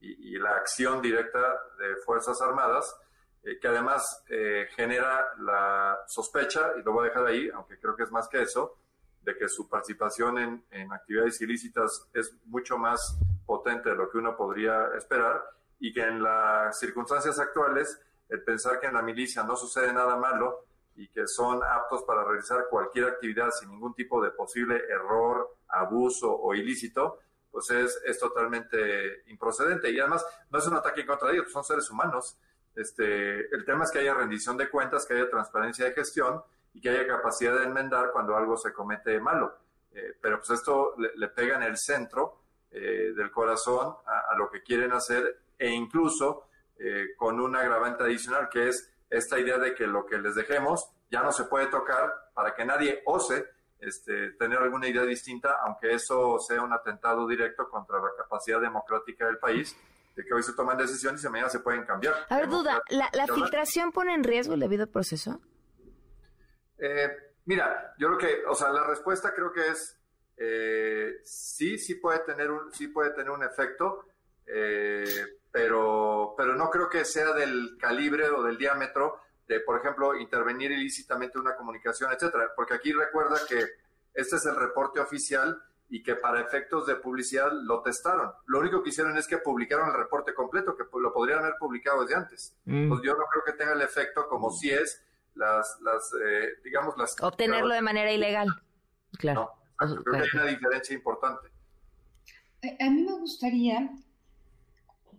y- y la acción directa de Fuerzas Armadas, eh, que además eh, genera la sospecha, y lo voy a dejar ahí, aunque creo que es más que eso, de que su participación en, en actividades ilícitas es mucho más potente de lo que uno podría esperar y que en las circunstancias actuales el pensar que en la milicia no sucede nada malo y que son aptos para realizar cualquier actividad sin ningún tipo de posible error, abuso o ilícito, pues es, es totalmente improcedente. Y además no es un ataque contra ellos, son seres humanos. Este, el tema es que haya rendición de cuentas, que haya transparencia de gestión y que haya capacidad de enmendar cuando algo se comete malo. Eh, pero pues esto le, le pega en el centro eh, del corazón a, a lo que quieren hacer e incluso eh, con un agravante adicional que es esta idea de que lo que les dejemos ya no se puede tocar para que nadie ose este, tener alguna idea distinta, aunque eso sea un atentado directo contra la capacidad democrática del país, de que hoy se toman decisiones y mañana se pueden cambiar. A ver, duda, ¿la, filtración pone en riesgo el debido proceso? Eh, mira, yo creo que, o sea, la respuesta creo que es eh, sí, sí puede tener un, sí puede tener un efecto, eh, pero, pero no creo que sea del calibre o del diámetro de, por ejemplo, intervenir ilícitamente una comunicación, etcétera. Porque aquí recuerda que este es el reporte oficial y que para efectos de publicidad lo testaron. Lo único que hicieron es que publicaron el reporte completo, que lo podrían haber publicado desde antes. Mm. Pues yo no creo que tenga el efecto como si es las, las eh, digamos, las... Obtenerlo de manera ilegal. Claro. No, creo que hay una diferencia importante. A, a mí me gustaría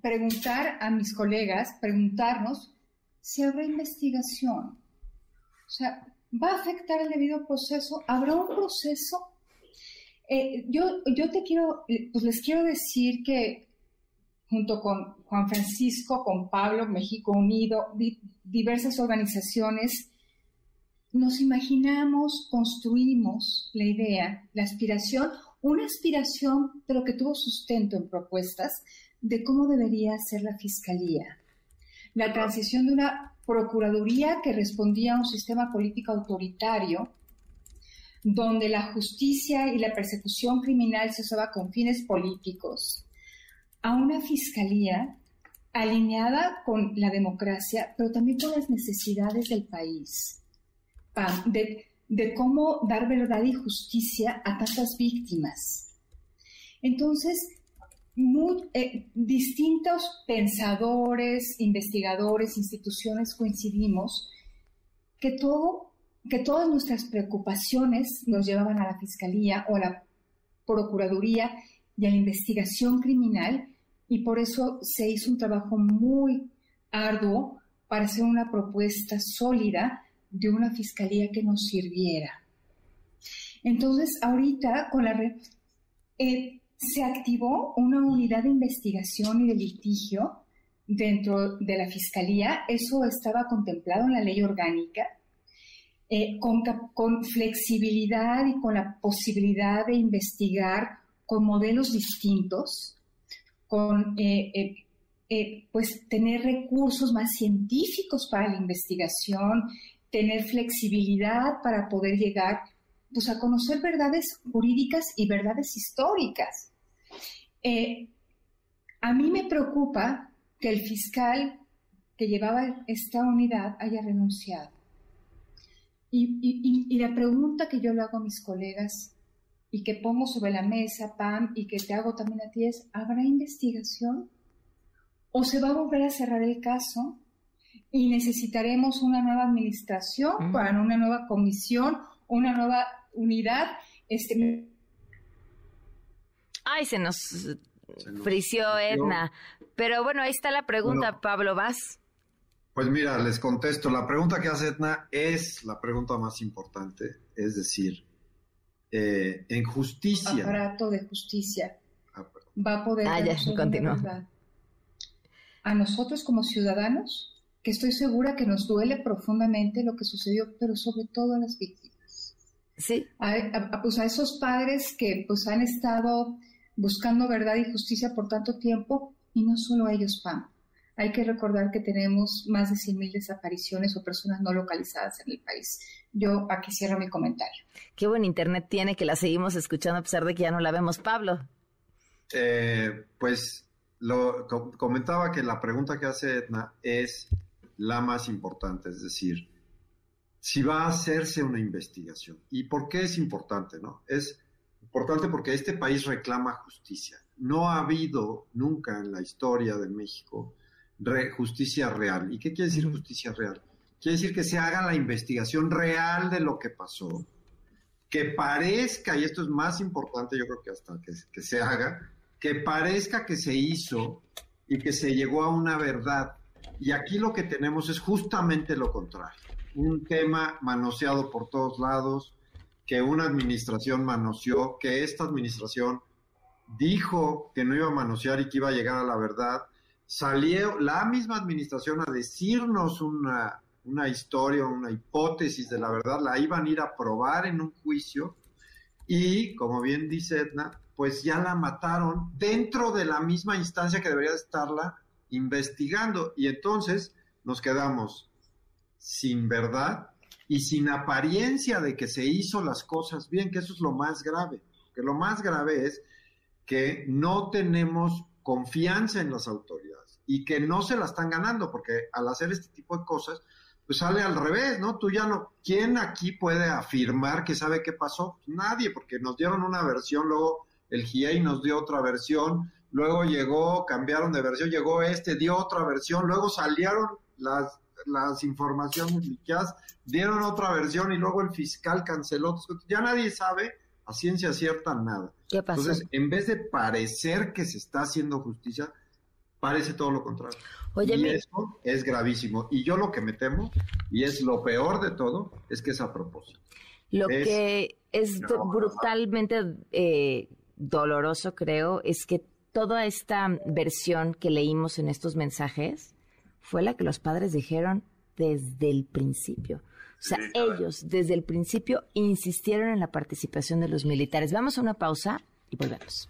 preguntar a mis colegas, preguntarnos si habrá investigación. O sea, ¿va a afectar el debido proceso? ¿Habrá un proceso? Eh, yo, yo te quiero, pues les quiero decir que junto con Juan Francisco, con Pablo, México Unido, di- diversas organizaciones, nos imaginamos, construimos la idea, la aspiración, una aspiración, pero que tuvo sustento en propuestas de cómo debería ser la fiscalía. La transición de una procuraduría que respondía a un sistema político autoritario, donde la justicia y la persecución criminal se usaba con fines políticos, a una fiscalía alineada con la democracia, pero también con las necesidades del país, de cómo dar verdad y justicia a tantas víctimas. Entonces, muy- eh, distintos pensadores, investigadores, instituciones coincidimos que todo que todas nuestras preocupaciones nos llevaban a la fiscalía o a la procuraduría y a la investigación criminal y por eso se hizo un trabajo muy arduo para hacer una propuesta sólida de una fiscalía que nos sirviera. Entonces, ahorita con la re- eh, se activó una unidad de investigación y de litigio dentro de la fiscalía. Eso estaba contemplado en la ley orgánica eh, con, con flexibilidad y con la posibilidad de investigar con modelos distintos, con eh, eh, eh, pues tener recursos más científicos para la investigación, tener flexibilidad para poder llegar pues, a conocer verdades jurídicas y verdades históricas. A mí me preocupa que el fiscal que llevaba esta unidad haya renunciado. Y- y la pregunta que yo le hago a mis colegas y que pongo sobre la mesa, Pam, y que te hago también a ti es, ¿habrá investigación? ¿O se va a volver a cerrar el caso? Y necesitaremos una nueva administración, para una nueva comisión, una nueva unidad. Este, Ay, se nos frició Edna. Pero bueno, ahí está la pregunta, Pablo, ¿vas? Pues mira, les contesto. La pregunta que hace Etna es la pregunta más importante. Es decir, eh, en justicia. aparato de justicia va a poder Ah, ya, continúa. A nosotros como ciudadanos, que estoy segura que nos duele profundamente lo que sucedió, pero sobre todo a las víctimas. Sí. A, a- a- pues a esos padres que pues han estado buscando verdad y justicia por tanto tiempo, y no solo a ellos, Pam. Hay que recordar que tenemos más de 100.000 desapariciones o personas no localizadas en el país. Yo aquí cierro mi comentario. Qué buen internet tiene que la seguimos escuchando a pesar de que ya no la vemos, Pablo. Eh, pues lo co- comentaba que la pregunta que hace Edna es la más importante, es decir, si va a hacerse una investigación. ¿Y por qué es importante? No? Es importante porque este país reclama justicia. No ha habido nunca en la historia de México re- justicia real. ¿Y qué quiere decir justicia real? Quiere decir que se haga la investigación real de lo que pasó, que parezca, y esto es más importante yo creo que hasta que, que se haga, que parezca que se hizo y que se llegó a una verdad. Y aquí lo que tenemos es justamente lo contrario. Un tema manoseado por todos lados, que una administración manoseó, que esta administración dijo que no iba a manosear y que iba a llegar a la verdad. Salió la misma administración a decirnos una, una historia, una hipótesis de la verdad, la iban a ir a probar en un juicio y, como bien dice Edna, pues ya la mataron dentro de la misma instancia que debería estarla investigando. Y entonces nos quedamos sin verdad y sin apariencia de que se hizo las cosas bien, que eso es lo más grave. Que lo más grave es que no tenemos confianza en las autoridades y que no se la están ganando, porque al hacer este tipo de cosas, pues sale al revés, ¿no? Tú ya no, ¿quién aquí puede afirmar que sabe qué pasó? Nadie, porque nos dieron una versión, luego el GIEI nos dio otra versión, luego llegó, cambiaron de versión, llegó este, dio otra versión, luego salieron las, las informaciones liqueadas, dieron otra versión y luego el fiscal canceló. Ya nadie sabe a ciencia cierta nada. ¿Qué pasó? Entonces, en vez de parecer que se está haciendo justicia, parece todo lo contrario. Oye, y mi- eso es gravísimo. Y yo lo que me temo, y es lo peor de todo, es que es a propósito. Lo Es- que es brutalmente eh, doloroso, creo, es que toda esta versión que leímos en estos mensajes fue la que los padres dijeron desde el principio. O sea, ellos desde el principio insistieron en la participación de los militares. Vamos a una pausa y volvemos.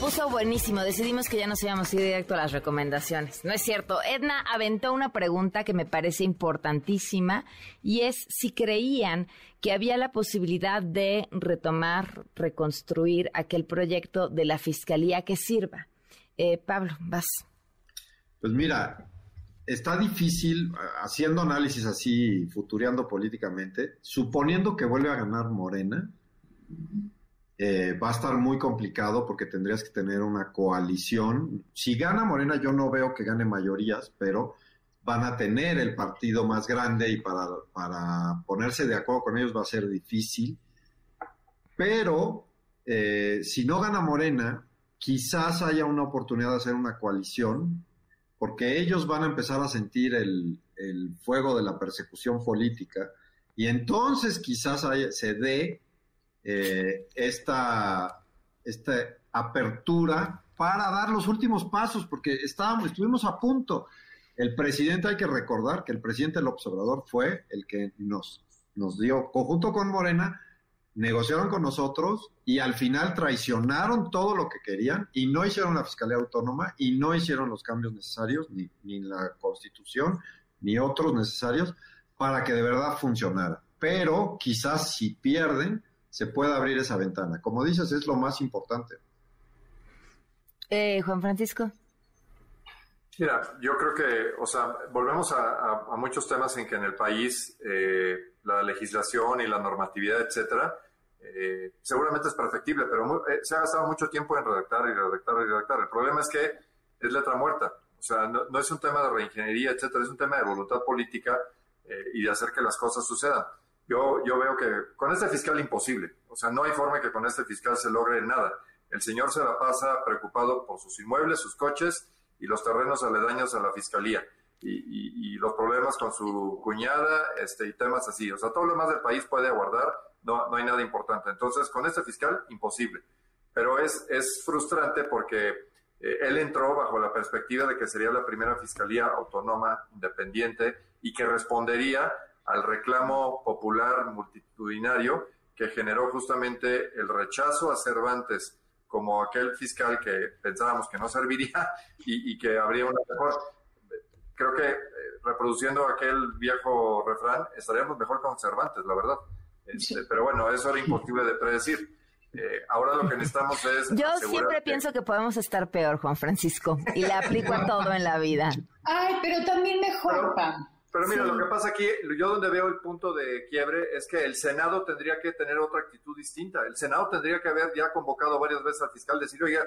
Puso buenísimo. Decidimos que ya nos íbamos a ir directo a las recomendaciones. No es cierto. Edna aventó una pregunta que me parece importantísima y es si creían que había la posibilidad de retomar, reconstruir aquel proyecto de la fiscalía que sirva. Eh, Pablo, vas. Pues mira, está difícil, haciendo análisis así, futureando políticamente, suponiendo que vuelve a ganar Morena, eh, va a estar muy complicado porque tendrías que tener una coalición. Si gana Morena, yo no veo que gane mayorías, pero van a tener el partido más grande y para, para ponerse de acuerdo con ellos va a ser difícil. Pero eh, si no gana Morena, quizás haya una oportunidad de hacer una coalición, porque ellos van a empezar a sentir el, el fuego de la persecución política y entonces quizás se dé eh, esta, esta apertura para dar los últimos pasos, porque estábamos, estuvimos a punto. El presidente, hay que recordar que el presidente López Obrador fue el que nos, nos dio, conjunto con Morena, negociaron con nosotros y al final traicionaron todo lo que querían y no hicieron la Fiscalía Autónoma y no hicieron los cambios necesarios, ni, ni la Constitución, ni otros necesarios, para que de verdad funcionara. Pero quizás si pierden, se pueda abrir esa ventana. Como dices, es lo más importante. Eh, Juan Francisco. Mira, yo creo que, o sea, volvemos a, a- a muchos temas en que en el país eh, la legislación y la normatividad, etcétera, eh, seguramente es perfectible, pero eh, se ha gastado mucho tiempo en redactar y redactar y redactar. El problema es que es letra muerta. O sea, no, no es un tema de reingeniería, etcétera, es un tema de voluntad política eh, y de hacer que las cosas sucedan. Yo, yo veo que con este fiscal imposible. O sea, no hay forma que con este fiscal se logre nada. El señor se la pasa preocupado por sus inmuebles, sus coches y los terrenos aledaños a la fiscalía. Y, y- y los problemas con su cuñada este, y temas así. O sea, todo lo demás del país puede aguardar, no, no hay nada importante. Entonces, con este fiscal, imposible. Pero es, es frustrante porque eh, él entró bajo la perspectiva de que sería la primera fiscalía autónoma, independiente, y que respondería al reclamo popular multitudinario que generó justamente el rechazo a Cervantes como aquel fiscal que pensábamos que no serviría y, y que habría una mejor. Creo que eh, reproduciendo aquel viejo refrán, estaríamos mejor con Cervantes, la verdad. Este, Pero bueno, eso era imposible de predecir. Eh, ahora lo que necesitamos es. Yo siempre que- pienso que podemos estar peor, Juan Francisco, y le aplico a todo en la vida. Ay, pero también mejor, Pam. Pero mira, Sí. lo que pasa aquí, yo donde veo el punto de quiebre es que el Senado tendría que tener otra actitud distinta. El Senado tendría que haber ya convocado varias veces al fiscal, decir, oiga,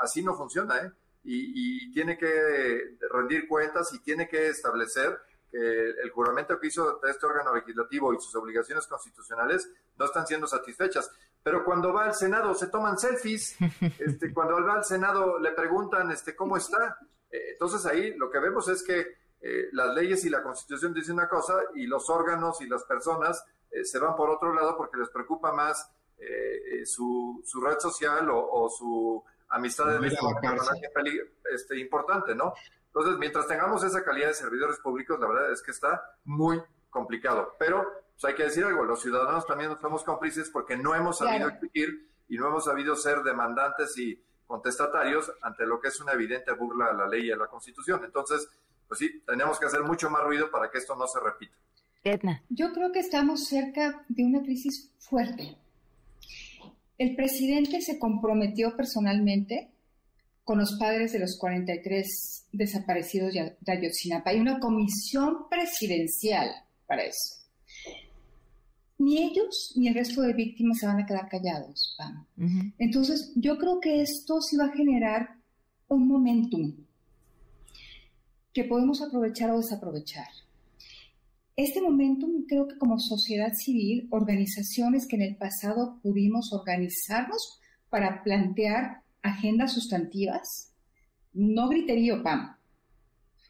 así no funciona, ¿eh? Y, y tiene que rendir cuentas y tiene que establecer que el juramento que hizo este órgano legislativo y sus obligaciones constitucionales no están siendo satisfechas. Pero cuando va al Senado se toman selfies, este, cuando va al Senado le preguntan este, cómo está. Eh, entonces ahí lo que vemos es que eh, las leyes y la constitución dicen una cosa y los órganos y las personas eh, se van por otro lado porque les preocupa más eh, eh, su, su red social o, o su amistad a este este, importante, ¿no? Entonces, mientras tengamos esa calidad de servidores públicos, la verdad es que está muy complicado. Pero pues, hay que decir algo, los ciudadanos también somos cómplices porque no hemos sabido Claro. exigir y no hemos sabido ser demandantes y contestatarios ante lo que es una evidente burla a la ley y a la Constitución. Entonces, pues sí, tenemos que hacer mucho más ruido para que esto no se repita. Edna. Yo creo que estamos cerca de una crisis fuerte. El presidente se comprometió personalmente con los padres de los 43 desaparecidos de Ayotzinapa. Hay una comisión presidencial para eso. Ni ellos ni el resto de víctimas se van a quedar callados, Pam. Entonces, yo creo que esto sí va a generar un momentum que podemos aprovechar o desaprovechar. Este momentum creo que como sociedad civil, organizaciones que en el pasado pudimos organizarnos para plantear agendas sustantivas, no griterío, Pam.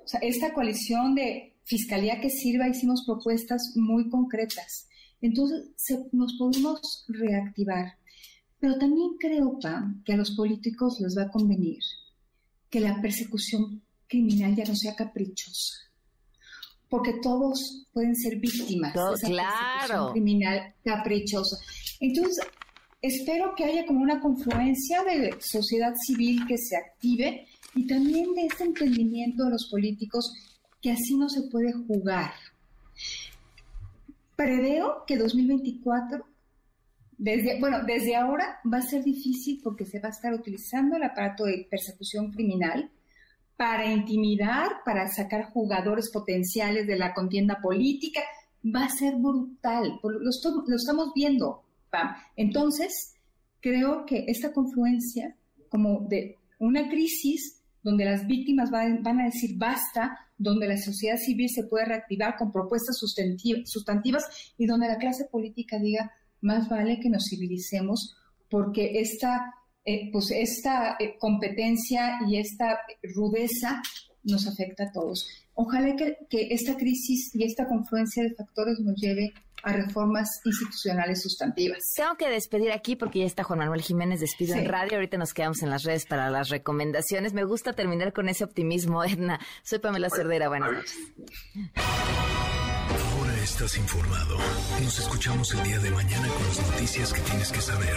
O sea, esta coalición de Fiscalía que sirva hicimos propuestas muy concretas. Entonces nos podemos reactivar. Pero también creo, Pam, que a los políticos les va a convenir que la persecución criminal ya no sea caprichosa. Porque todos pueden ser víctimas de esa persecución criminal caprichosa. Entonces, espero que haya como una confluencia de sociedad civil que se active y también de este entendimiento de los políticos que así no se puede jugar. Preveo que 2024, desde, bueno, desde ahora va a ser difícil porque se va a estar utilizando el aparato de persecución criminal para intimidar, para sacar jugadores potenciales de la contienda política. Va a ser brutal, lo, lo estamos viendo. Entonces, creo que esta confluencia como de una crisis donde las víctimas van, a decir basta, donde la sociedad civil se puede reactivar con propuestas sustantivas y donde la clase política diga más vale que nos civilicemos porque esta, eh, pues esta eh, competencia y esta rudeza nos afecta a todos. Ojalá que, que esta crisis y esta confluencia de factores nos lleve a reformas institucionales sustantivas. Tengo que despedir aquí porque ya está Juan Manuel Jiménez despido en radio. Ahorita nos quedamos en las redes para las recomendaciones. Me gusta terminar con ese optimismo, Edna. Soy Pamela Cerdera. Buenas noches. Ahora estás informado. Nos escuchamos el día de mañana con las noticias que tienes que saber.